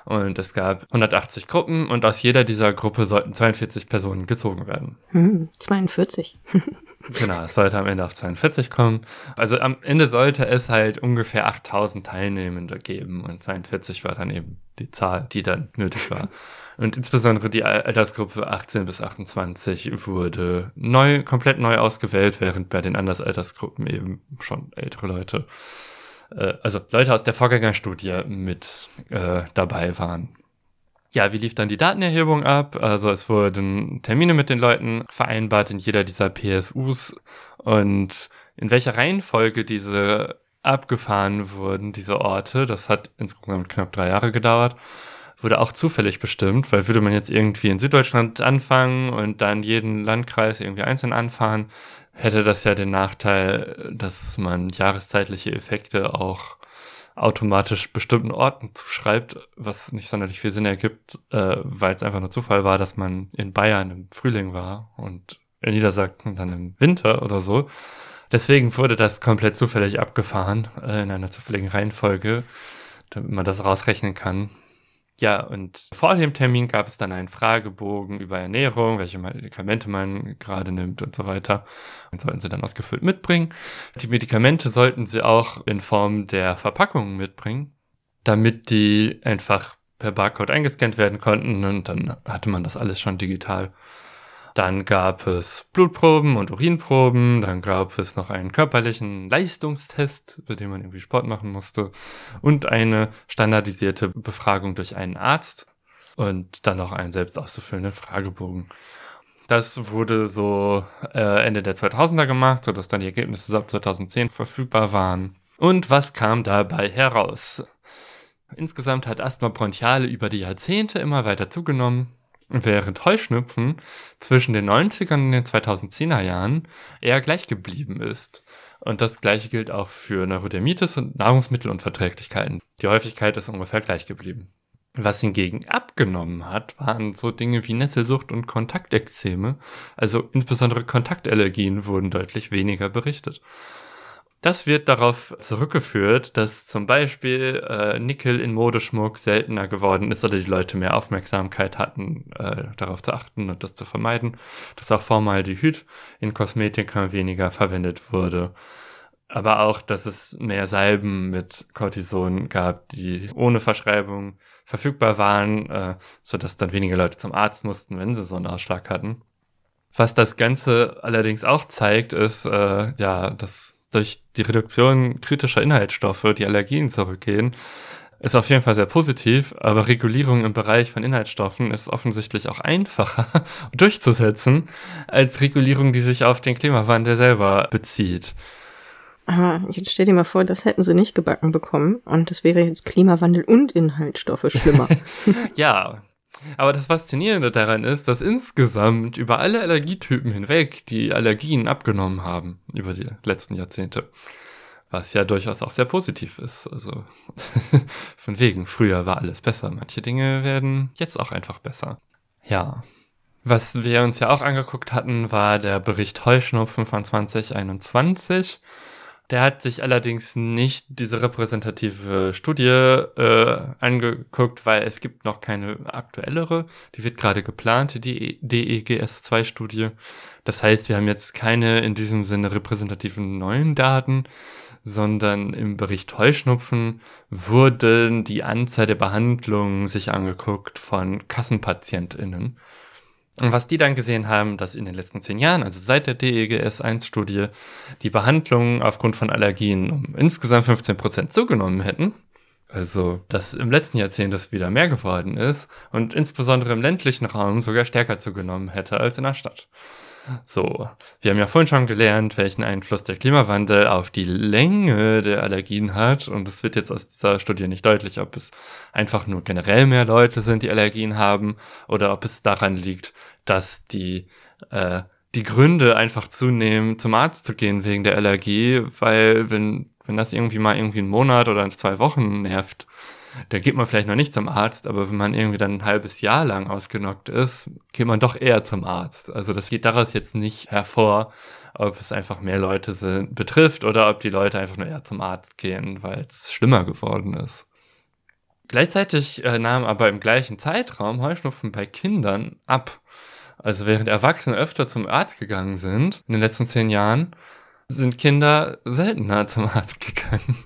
Und es gab 180 Gruppen und aus jeder dieser Gruppe sollten 42 Personen gezogen werden. Hm, 42. genau, es sollte am Ende auf 42 kommen. Also am Ende sollte es halt ungefähr 8000 Teilnehmende geben und 42 war dann eben die Zahl, die dann nötig war. Und insbesondere die Altersgruppe 18 bis 28 wurde neu, komplett neu ausgewählt, während bei den anderen Altersgruppen eben schon ältere Leute, äh, also Leute aus der Vorgängerstudie mit äh, dabei waren. Ja, wie lief dann die Datenerhebung ab? Also es wurden Termine mit den Leuten vereinbart in jeder dieser PSUs und in welcher Reihenfolge diese abgefahren wurden, diese Orte, das hat insgesamt knapp drei Jahre gedauert wurde auch zufällig bestimmt, weil würde man jetzt irgendwie in Süddeutschland anfangen und dann jeden Landkreis irgendwie einzeln anfahren, hätte das ja den Nachteil, dass man jahreszeitliche Effekte auch automatisch bestimmten Orten zuschreibt, was nicht sonderlich viel Sinn ergibt, äh, weil es einfach nur Zufall war, dass man in Bayern im Frühling war und in Niedersachsen dann im Winter oder so. Deswegen wurde das komplett zufällig abgefahren, äh, in einer zufälligen Reihenfolge, damit man das rausrechnen kann. Ja, und vor dem Termin gab es dann einen Fragebogen über Ernährung, welche Medikamente man gerade nimmt und so weiter. Und sollten sie dann ausgefüllt mitbringen. Die Medikamente sollten sie auch in Form der Verpackung mitbringen, damit die einfach per Barcode eingescannt werden konnten und dann hatte man das alles schon digital. Dann gab es Blutproben und Urinproben. Dann gab es noch einen körperlichen Leistungstest, bei dem man irgendwie Sport machen musste. Und eine standardisierte Befragung durch einen Arzt. Und dann noch einen selbst auszufüllenden Fragebogen. Das wurde so äh, Ende der 2000er gemacht, sodass dann die Ergebnisse ab 2010 verfügbar waren. Und was kam dabei heraus? Insgesamt hat Asthma bronchiale über die Jahrzehnte immer weiter zugenommen während Heuschnupfen zwischen den 90ern und den 2010er Jahren eher gleich geblieben ist. Und das gleiche gilt auch für Neurodermitis und Nahrungsmittelunverträglichkeiten. Die Häufigkeit ist ungefähr gleich geblieben. Was hingegen abgenommen hat, waren so Dinge wie Nesselsucht und Kontaktexzeme. Also insbesondere Kontaktallergien wurden deutlich weniger berichtet. Das wird darauf zurückgeführt, dass zum Beispiel äh, Nickel in Modeschmuck seltener geworden ist oder die Leute mehr Aufmerksamkeit hatten, äh, darauf zu achten und das zu vermeiden, dass auch Formaldehyd in Kosmetika weniger verwendet wurde. Aber auch, dass es mehr Salben mit Cortison gab, die ohne Verschreibung verfügbar waren, äh, sodass dann weniger Leute zum Arzt mussten, wenn sie so einen Ausschlag hatten. Was das Ganze allerdings auch zeigt, ist, äh, ja, dass durch die Reduktion kritischer Inhaltsstoffe die Allergien zurückgehen, ist auf jeden Fall sehr positiv, aber Regulierung im Bereich von Inhaltsstoffen ist offensichtlich auch einfacher durchzusetzen als Regulierung, die sich auf den Klimawandel selber bezieht. Aber jetzt stell dir mal vor, das hätten sie nicht gebacken bekommen und das wäre jetzt Klimawandel und Inhaltsstoffe schlimmer. ja, aber das Faszinierende daran ist, dass insgesamt über alle Allergietypen hinweg die Allergien abgenommen haben über die letzten Jahrzehnte. Was ja durchaus auch sehr positiv ist. Also von wegen, früher war alles besser. Manche Dinge werden jetzt auch einfach besser. Ja. Was wir uns ja auch angeguckt hatten, war der Bericht Heuschnupfen von 2021. Der hat sich allerdings nicht diese repräsentative Studie äh, angeguckt, weil es gibt noch keine aktuellere. Die wird gerade geplant, die DEGS2-Studie. Das heißt, wir haben jetzt keine in diesem Sinne repräsentativen neuen Daten, sondern im Bericht Heuschnupfen wurden die Anzahl der Behandlungen sich angeguckt von KassenpatientInnen. Und was die dann gesehen haben, dass in den letzten zehn Jahren, also seit der DEGS-1-Studie, die Behandlungen aufgrund von Allergien um insgesamt 15 Prozent zugenommen hätten. Also, dass im letzten Jahrzehnt das wieder mehr geworden ist und insbesondere im ländlichen Raum sogar stärker zugenommen hätte als in der Stadt. So, wir haben ja vorhin schon gelernt, welchen Einfluss der Klimawandel auf die Länge der Allergien hat. Und es wird jetzt aus dieser Studie nicht deutlich, ob es einfach nur generell mehr Leute sind, die Allergien haben, oder ob es daran liegt, dass die, äh, die Gründe einfach zunehmen, zum Arzt zu gehen wegen der Allergie, weil wenn, wenn das irgendwie mal irgendwie einen Monat oder zwei Wochen nervt, da geht man vielleicht noch nicht zum Arzt, aber wenn man irgendwie dann ein halbes Jahr lang ausgenockt ist, geht man doch eher zum Arzt. Also das geht daraus jetzt nicht hervor, ob es einfach mehr Leute sind, betrifft oder ob die Leute einfach nur eher zum Arzt gehen, weil es schlimmer geworden ist. Gleichzeitig äh, nahm aber im gleichen Zeitraum Heuschnupfen bei Kindern ab. Also während Erwachsene öfter zum Arzt gegangen sind in den letzten zehn Jahren, sind Kinder seltener zum Arzt gegangen,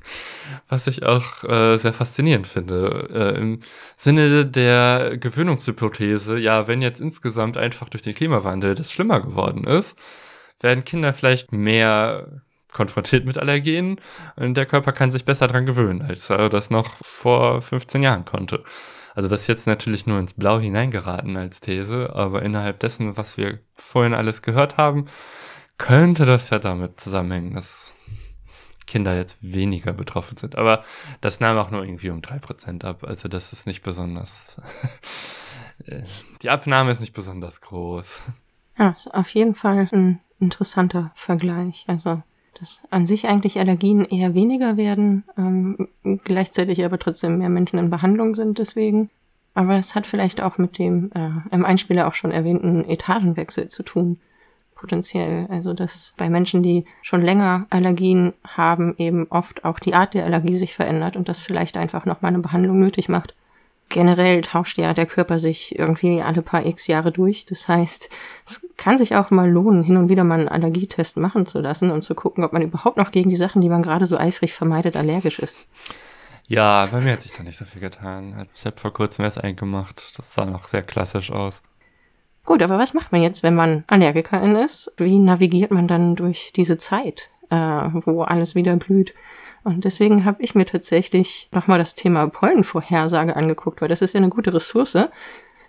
was ich auch äh, sehr faszinierend finde. Äh, Im Sinne der Gewöhnungshypothese, ja, wenn jetzt insgesamt einfach durch den Klimawandel das schlimmer geworden ist, werden Kinder vielleicht mehr konfrontiert mit Allergenen und der Körper kann sich besser dran gewöhnen, als er das noch vor 15 Jahren konnte. Also das ist jetzt natürlich nur ins Blau hineingeraten als These, aber innerhalb dessen, was wir vorhin alles gehört haben, könnte das ja damit zusammenhängen, dass Kinder jetzt weniger betroffen sind. Aber das nahm auch nur irgendwie um drei Prozent ab. Also das ist nicht besonders. Die Abnahme ist nicht besonders groß. Ja, auf jeden Fall ein interessanter Vergleich. Also, dass an sich eigentlich Allergien eher weniger werden, ähm, gleichzeitig aber trotzdem mehr Menschen in Behandlung sind deswegen. Aber es hat vielleicht auch mit dem äh, im Einspieler auch schon erwähnten Etagenwechsel zu tun potenziell. Also dass bei Menschen, die schon länger Allergien haben, eben oft auch die Art der Allergie sich verändert und das vielleicht einfach nochmal eine Behandlung nötig macht. Generell tauscht ja der Körper sich irgendwie alle paar x Jahre durch. Das heißt, es kann sich auch mal lohnen, hin und wieder mal einen Allergietest machen zu lassen, um zu gucken, ob man überhaupt noch gegen die Sachen, die man gerade so eifrig vermeidet, allergisch ist. Ja, bei mir hat sich da nicht so viel getan. Ich habe vor kurzem erst eingemacht. Das sah noch sehr klassisch aus. Gut, aber was macht man jetzt, wenn man Allergikerin ist? Wie navigiert man dann durch diese Zeit, äh, wo alles wieder blüht? Und deswegen habe ich mir tatsächlich nochmal das Thema Pollenvorhersage angeguckt, weil das ist ja eine gute Ressource.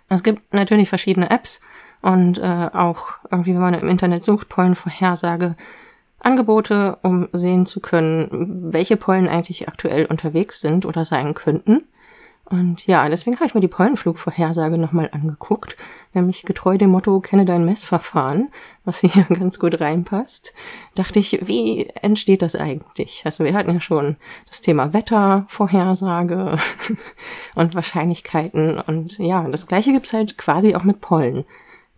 Es gibt natürlich verschiedene Apps und äh, auch irgendwie, wenn man im Internet sucht, Pollenvorhersage, Angebote, um sehen zu können, welche Pollen eigentlich aktuell unterwegs sind oder sein könnten. Und ja, deswegen habe ich mir die Pollenflugvorhersage nochmal angeguckt, nämlich getreu dem Motto, kenne dein Messverfahren, was hier ganz gut reinpasst. Dachte ich, wie entsteht das eigentlich? Also wir hatten ja schon das Thema Wettervorhersage und Wahrscheinlichkeiten und ja, das gleiche gibt's halt quasi auch mit Pollen.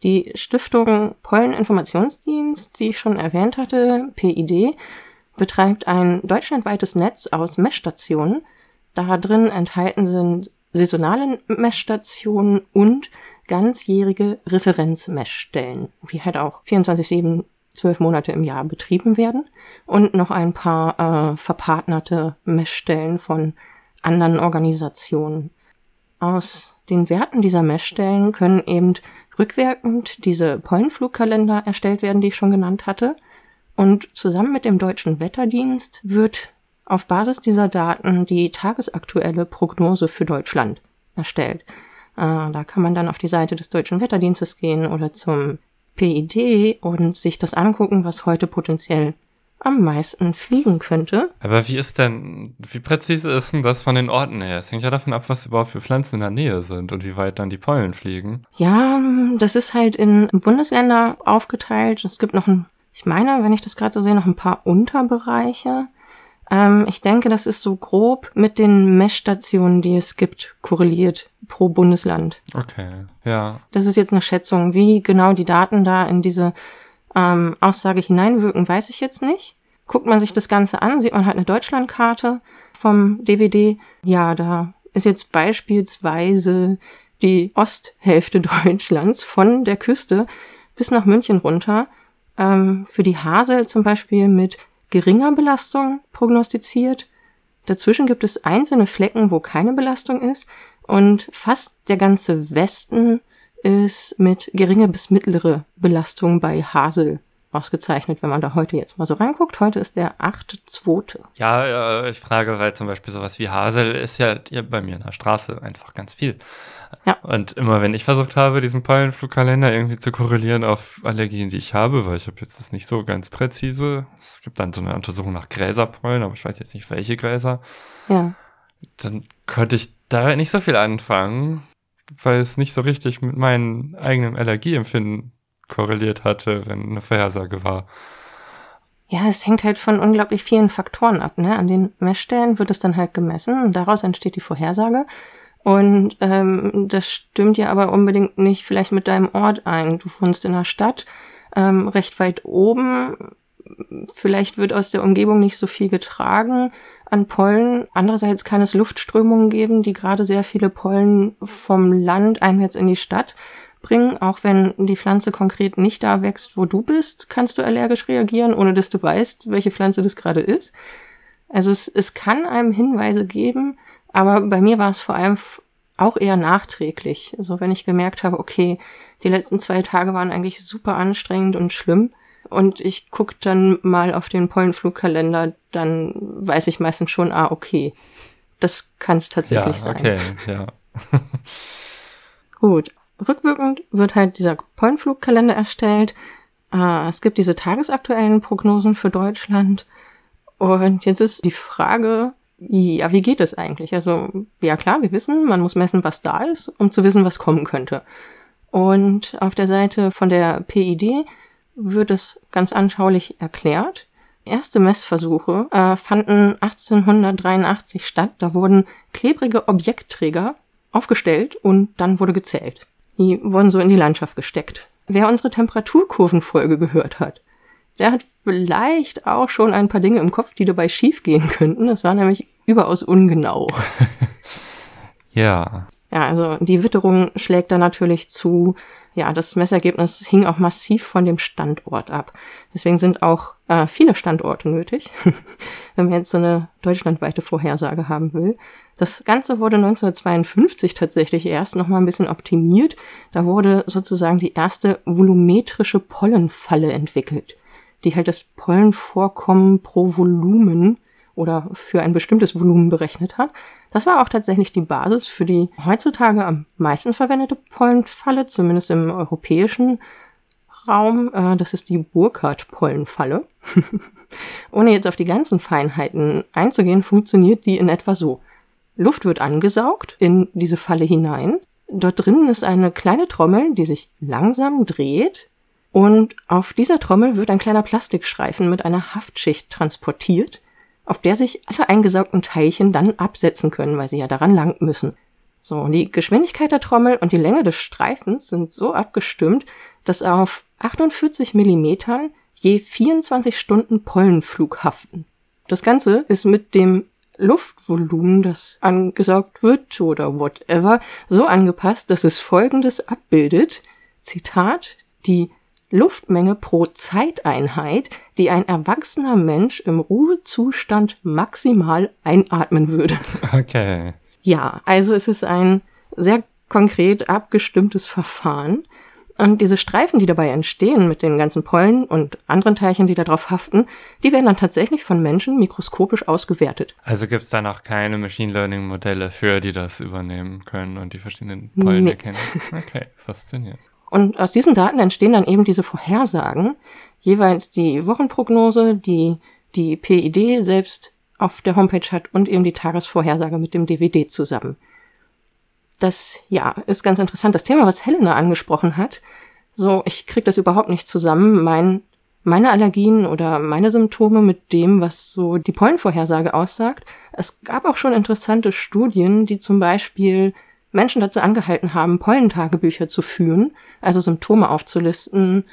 Die Stiftung Polleninformationsdienst, die ich schon erwähnt hatte, PID, betreibt ein deutschlandweites Netz aus Messstationen. Da drin enthalten sind saisonale Messstationen und ganzjährige Referenzmessstellen, die halt auch 24-7 zwölf Monate im Jahr betrieben werden und noch ein paar äh, verpartnerte Messstellen von anderen Organisationen. Aus den Werten dieser Messstellen können eben rückwirkend diese Pollenflugkalender erstellt werden, die ich schon genannt hatte. Und zusammen mit dem deutschen Wetterdienst wird auf Basis dieser Daten die tagesaktuelle Prognose für Deutschland erstellt. Äh, da kann man dann auf die Seite des deutschen Wetterdienstes gehen oder zum PID und sich das angucken, was heute potenziell am meisten fliegen könnte. Aber wie ist denn, wie präzise ist denn das von den Orten her? Es hängt ja davon ab, was überhaupt für Pflanzen in der Nähe sind und wie weit dann die Pollen fliegen. Ja, das ist halt in Bundesländer aufgeteilt. Es gibt noch ein, ich meine, wenn ich das gerade so sehe, noch ein paar Unterbereiche. Ähm, ich denke, das ist so grob mit den Messstationen, die es gibt, korreliert pro Bundesland. Okay, ja. Das ist jetzt eine Schätzung. Wie genau die Daten da in diese ähm, Aussage hineinwirken, weiß ich jetzt nicht. Guckt man sich das Ganze an, sieht man halt eine Deutschlandkarte vom DVD. Ja, da ist jetzt beispielsweise die Osthälfte Deutschlands von der Küste bis nach München runter ähm, für die Hasel zum Beispiel mit geringer Belastung prognostiziert. Dazwischen gibt es einzelne Flecken, wo keine Belastung ist und fast der ganze Westen ist mit geringe bis mittlere Belastung bei Hasel ausgezeichnet, wenn man da heute jetzt mal so reinguckt. Heute ist der 8.2. Ja, ich frage, weil zum Beispiel sowas wie Hasel ist ja bei mir in der Straße einfach ganz viel. Ja. Und immer wenn ich versucht habe, diesen Pollenflugkalender irgendwie zu korrelieren auf Allergien, die ich habe, weil ich habe jetzt das nicht so ganz präzise. Es gibt dann so eine Untersuchung nach Gräserpollen, aber ich weiß jetzt nicht, welche Gräser. Ja. Dann könnte ich da nicht so viel anfangen weil es nicht so richtig mit meinem eigenen Allergieempfinden korreliert hatte, wenn eine Vorhersage war. Ja, es hängt halt von unglaublich vielen Faktoren ab. Ne? An den Messstellen wird es dann halt gemessen und daraus entsteht die Vorhersage. Und ähm, das stimmt ja aber unbedingt nicht vielleicht mit deinem Ort ein. Du wohnst in einer Stadt, ähm, recht weit oben. Vielleicht wird aus der Umgebung nicht so viel getragen an Pollen. Andererseits kann es Luftströmungen geben, die gerade sehr viele Pollen vom Land einwärts in die Stadt bringen. Auch wenn die Pflanze konkret nicht da wächst, wo du bist, kannst du allergisch reagieren, ohne dass du weißt, welche Pflanze das gerade ist. Also es, es kann einem Hinweise geben, aber bei mir war es vor allem auch eher nachträglich. Also wenn ich gemerkt habe, okay, die letzten zwei Tage waren eigentlich super anstrengend und schlimm, und ich gucke dann mal auf den Pollenflugkalender, dann weiß ich meistens schon, ah, okay, das kann es tatsächlich ja, sein. Okay, ja. Gut. Rückwirkend wird halt dieser Pollenflugkalender erstellt. Äh, es gibt diese tagesaktuellen Prognosen für Deutschland. Und jetzt ist die Frage, ja, wie geht es eigentlich? Also, ja klar, wir wissen, man muss messen, was da ist, um zu wissen, was kommen könnte. Und auf der Seite von der PID wird es ganz anschaulich erklärt. Erste Messversuche äh, fanden 1883 statt. Da wurden klebrige Objektträger aufgestellt und dann wurde gezählt. Die wurden so in die Landschaft gesteckt. Wer unsere Temperaturkurvenfolge gehört hat, der hat vielleicht auch schon ein paar Dinge im Kopf, die dabei schiefgehen könnten. Das war nämlich überaus ungenau. ja. Ja, also die Witterung schlägt da natürlich zu ja, das Messergebnis hing auch massiv von dem Standort ab. Deswegen sind auch äh, viele Standorte nötig, wenn man jetzt so eine deutschlandweite Vorhersage haben will. Das Ganze wurde 1952 tatsächlich erst nochmal ein bisschen optimiert. Da wurde sozusagen die erste volumetrische Pollenfalle entwickelt, die halt das Pollenvorkommen pro Volumen oder für ein bestimmtes Volumen berechnet hat. Das war auch tatsächlich die Basis für die heutzutage am meisten verwendete Pollenfalle, zumindest im europäischen Raum. Äh, das ist die Burkhardt-Pollenfalle. Ohne jetzt auf die ganzen Feinheiten einzugehen, funktioniert die in etwa so. Luft wird angesaugt in diese Falle hinein. Dort drinnen ist eine kleine Trommel, die sich langsam dreht. Und auf dieser Trommel wird ein kleiner Plastikstreifen mit einer Haftschicht transportiert, auf der sich alle eingesaugten Teilchen dann absetzen können, weil sie ja daran lang müssen. So, und die Geschwindigkeit der Trommel und die Länge des Streifens sind so abgestimmt, dass auf 48 Millimetern je 24 Stunden Pollenflug haften. Das Ganze ist mit dem Luftvolumen, das angesaugt wird oder whatever, so angepasst, dass es folgendes abbildet. Zitat, die Luftmenge pro Zeiteinheit, die ein erwachsener Mensch im Ruhezustand maximal einatmen würde. Okay. Ja, also es ist ein sehr konkret abgestimmtes Verfahren. Und diese Streifen, die dabei entstehen mit den ganzen Pollen und anderen Teilchen, die darauf haften, die werden dann tatsächlich von Menschen mikroskopisch ausgewertet. Also gibt es dann auch keine Machine Learning Modelle für, die das übernehmen können und die verschiedenen Pollen nee. erkennen? Okay, faszinierend. Und aus diesen Daten entstehen dann eben diese Vorhersagen, jeweils die Wochenprognose, die die PID selbst auf der Homepage hat und eben die Tagesvorhersage mit dem DVD zusammen. Das, ja, ist ganz interessant. Das Thema, was Helena angesprochen hat, so, ich krieg das überhaupt nicht zusammen, mein, meine Allergien oder meine Symptome mit dem, was so die Pollenvorhersage aussagt. Es gab auch schon interessante Studien, die zum Beispiel Menschen dazu angehalten haben, Pollentagebücher zu führen, also Symptome aufzulisten.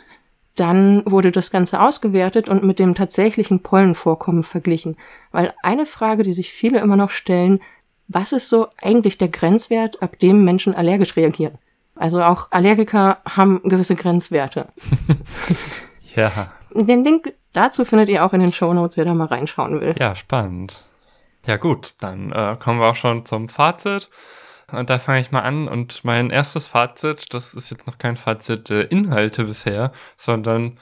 Dann wurde das Ganze ausgewertet und mit dem tatsächlichen Pollenvorkommen verglichen. Weil eine Frage, die sich viele immer noch stellen, was ist so eigentlich der Grenzwert, ab dem Menschen allergisch reagieren? Also auch Allergiker haben gewisse Grenzwerte. ja. Den Link dazu findet ihr auch in den Show Notes, wer da mal reinschauen will. Ja, spannend. Ja gut, dann äh, kommen wir auch schon zum Fazit. Und da fange ich mal an. Und mein erstes Fazit, das ist jetzt noch kein Fazit der Inhalte bisher, sondern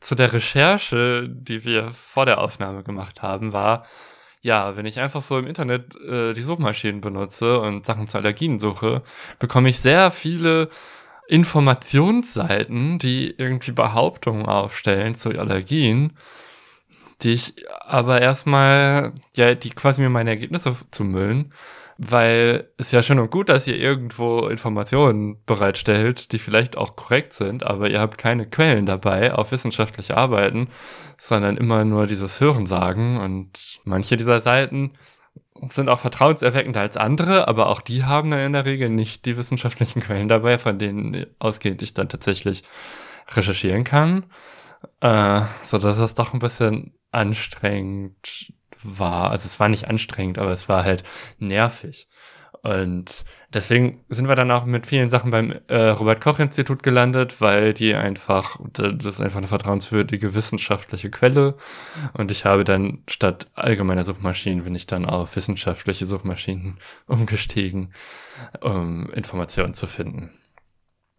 zu der Recherche, die wir vor der Aufnahme gemacht haben, war, ja, wenn ich einfach so im Internet äh, die Suchmaschinen benutze und Sachen zu Allergien suche, bekomme ich sehr viele Informationsseiten, die irgendwie Behauptungen aufstellen zu Allergien, die ich aber erstmal, ja, die quasi mir meine Ergebnisse zu müllen weil es ja schön und gut, dass ihr irgendwo Informationen bereitstellt, die vielleicht auch korrekt sind, aber ihr habt keine Quellen dabei auf wissenschaftliche Arbeiten, sondern immer nur dieses Hörensagen und manche dieser Seiten sind auch vertrauenserweckender als andere, aber auch die haben dann in der Regel nicht die wissenschaftlichen Quellen dabei, von denen ausgehend ich dann tatsächlich recherchieren kann. Äh, so dass es doch ein bisschen anstrengend war. Also es war nicht anstrengend, aber es war halt nervig. Und deswegen sind wir dann auch mit vielen Sachen beim äh, Robert Koch Institut gelandet, weil die einfach, das ist einfach eine vertrauenswürdige wissenschaftliche Quelle. Und ich habe dann statt allgemeiner Suchmaschinen bin ich dann auf wissenschaftliche Suchmaschinen umgestiegen, um Informationen zu finden.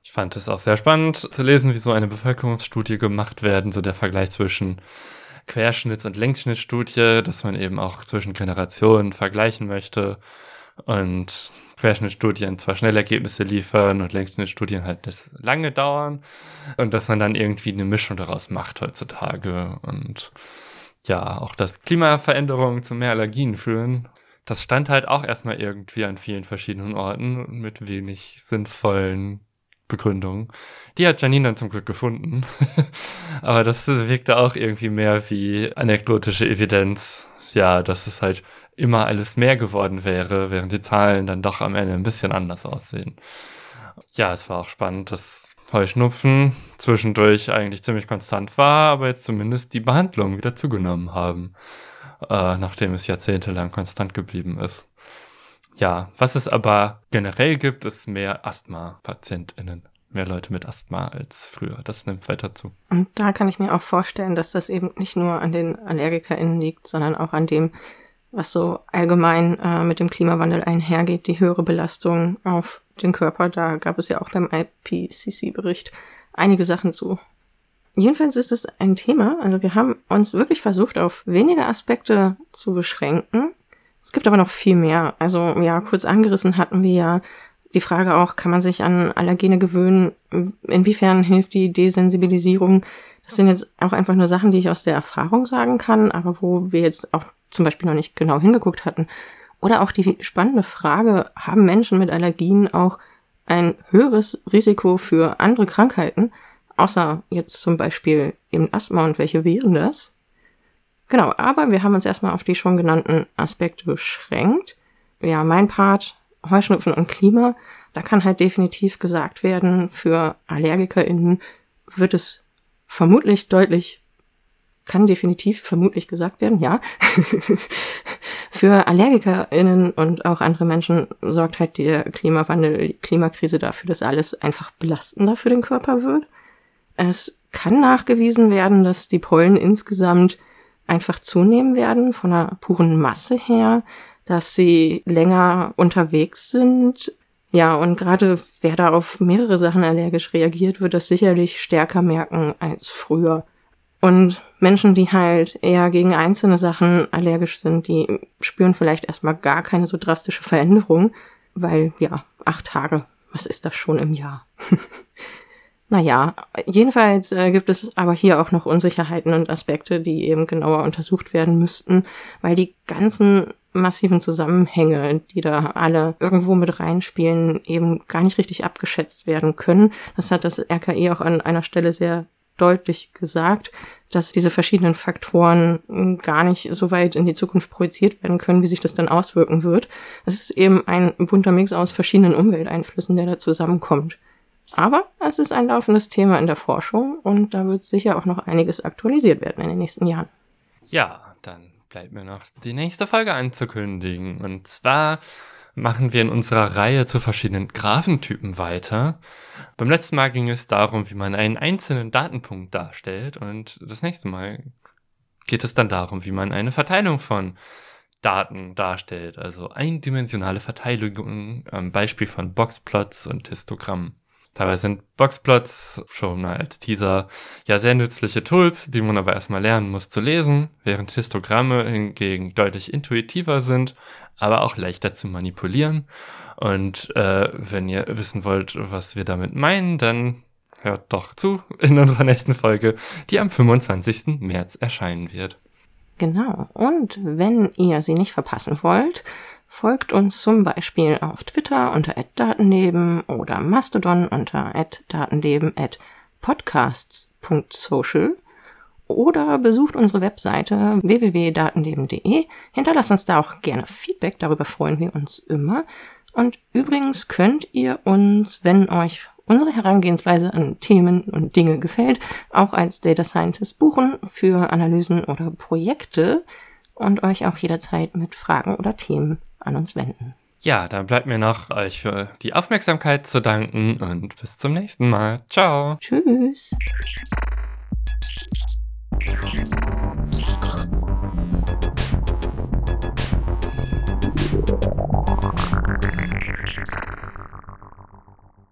Ich fand es auch sehr spannend zu lesen, wie so eine Bevölkerungsstudie gemacht werden, so der Vergleich zwischen Querschnitts- und Längsschnittstudie, dass man eben auch zwischen Generationen vergleichen möchte und Querschnittstudien zwar schnell Ergebnisse liefern und Längsschnittstudien halt das lange dauern und dass man dann irgendwie eine Mischung daraus macht heutzutage und ja, auch dass Klimaveränderungen zu mehr Allergien führen. Das stand halt auch erstmal irgendwie an vielen verschiedenen Orten mit wenig sinnvollen Begründung. Die hat Janine dann zum Glück gefunden. Aber das wirkte auch irgendwie mehr wie anekdotische Evidenz. Ja, dass es halt immer alles mehr geworden wäre, während die Zahlen dann doch am Ende ein bisschen anders aussehen. Ja, es war auch spannend, dass Heuschnupfen zwischendurch eigentlich ziemlich konstant war, aber jetzt zumindest die Behandlungen wieder zugenommen haben, äh, nachdem es jahrzehntelang konstant geblieben ist. Ja, was es aber generell gibt, ist mehr Asthma-PatientInnen. Mehr Leute mit Asthma als früher. Das nimmt weiter zu. Und da kann ich mir auch vorstellen, dass das eben nicht nur an den AllergikerInnen liegt, sondern auch an dem, was so allgemein äh, mit dem Klimawandel einhergeht, die höhere Belastung auf den Körper. Da gab es ja auch beim IPCC-Bericht einige Sachen zu. Jedenfalls ist es ein Thema, also wir haben uns wirklich versucht, auf wenige Aspekte zu beschränken es gibt aber noch viel mehr. Also ja, kurz angerissen hatten wir ja die Frage auch, kann man sich an Allergene gewöhnen? Inwiefern hilft die Desensibilisierung? Das sind jetzt auch einfach nur Sachen, die ich aus der Erfahrung sagen kann, aber wo wir jetzt auch zum Beispiel noch nicht genau hingeguckt hatten. Oder auch die spannende Frage, haben Menschen mit Allergien auch ein höheres Risiko für andere Krankheiten, außer jetzt zum Beispiel eben Asthma und welche wären das? Genau, aber wir haben uns erstmal auf die schon genannten Aspekte beschränkt. Ja, mein Part, Heuschnupfen und Klima, da kann halt definitiv gesagt werden, für AllergikerInnen wird es vermutlich deutlich, kann definitiv vermutlich gesagt werden, ja. für AllergikerInnen und auch andere Menschen sorgt halt der Klimawandel, die Klimakrise dafür, dass alles einfach belastender für den Körper wird. Es kann nachgewiesen werden, dass die Pollen insgesamt einfach zunehmen werden von der puren Masse her, dass sie länger unterwegs sind. Ja, und gerade wer da auf mehrere Sachen allergisch reagiert, wird das sicherlich stärker merken als früher. Und Menschen, die halt eher gegen einzelne Sachen allergisch sind, die spüren vielleicht erstmal gar keine so drastische Veränderung, weil ja, acht Tage, was ist das schon im Jahr? naja, jedenfalls äh, gibt es aber hier auch noch Unsicherheiten und Aspekte, die eben genauer untersucht werden müssten, weil die ganzen massiven Zusammenhänge, die da alle irgendwo mit reinspielen, eben gar nicht richtig abgeschätzt werden können. Das hat das RKI auch an einer Stelle sehr deutlich gesagt, dass diese verschiedenen Faktoren gar nicht so weit in die Zukunft projiziert werden können, wie sich das dann auswirken wird. Es ist eben ein bunter Mix aus verschiedenen Umwelteinflüssen, der da zusammenkommt. Aber es ist ein laufendes Thema in der Forschung und da wird sicher auch noch einiges aktualisiert werden in den nächsten Jahren. Ja, dann bleibt mir noch die nächste Folge anzukündigen. Und zwar machen wir in unserer Reihe zu verschiedenen Graphentypen weiter. Beim letzten Mal ging es darum, wie man einen einzelnen Datenpunkt darstellt und das nächste Mal geht es dann darum, wie man eine Verteilung von Daten darstellt, also eindimensionale Verteilung am Beispiel von Boxplots und Histogrammen. Dabei sind Boxplots schon mal als Teaser ja sehr nützliche Tools, die man aber erstmal lernen muss zu lesen, während Histogramme hingegen deutlich intuitiver sind, aber auch leichter zu manipulieren. Und äh, wenn ihr wissen wollt, was wir damit meinen, dann hört doch zu in unserer nächsten Folge, die am 25. März erscheinen wird. Genau. Und wenn ihr sie nicht verpassen wollt, Folgt uns zum Beispiel auf Twitter unter @datenleben oder Mastodon unter @datenleben@podcasts.social oder besucht unsere Webseite www.datenleben.de. Hinterlasst uns da auch gerne Feedback, darüber freuen wir uns immer. Und übrigens könnt ihr uns, wenn euch unsere Herangehensweise an Themen und Dinge gefällt, auch als Data Scientist buchen für Analysen oder Projekte und euch auch jederzeit mit Fragen oder Themen an uns wenden. Ja, dann bleibt mir noch euch für die Aufmerksamkeit zu danken und bis zum nächsten Mal. Ciao. Tschüss.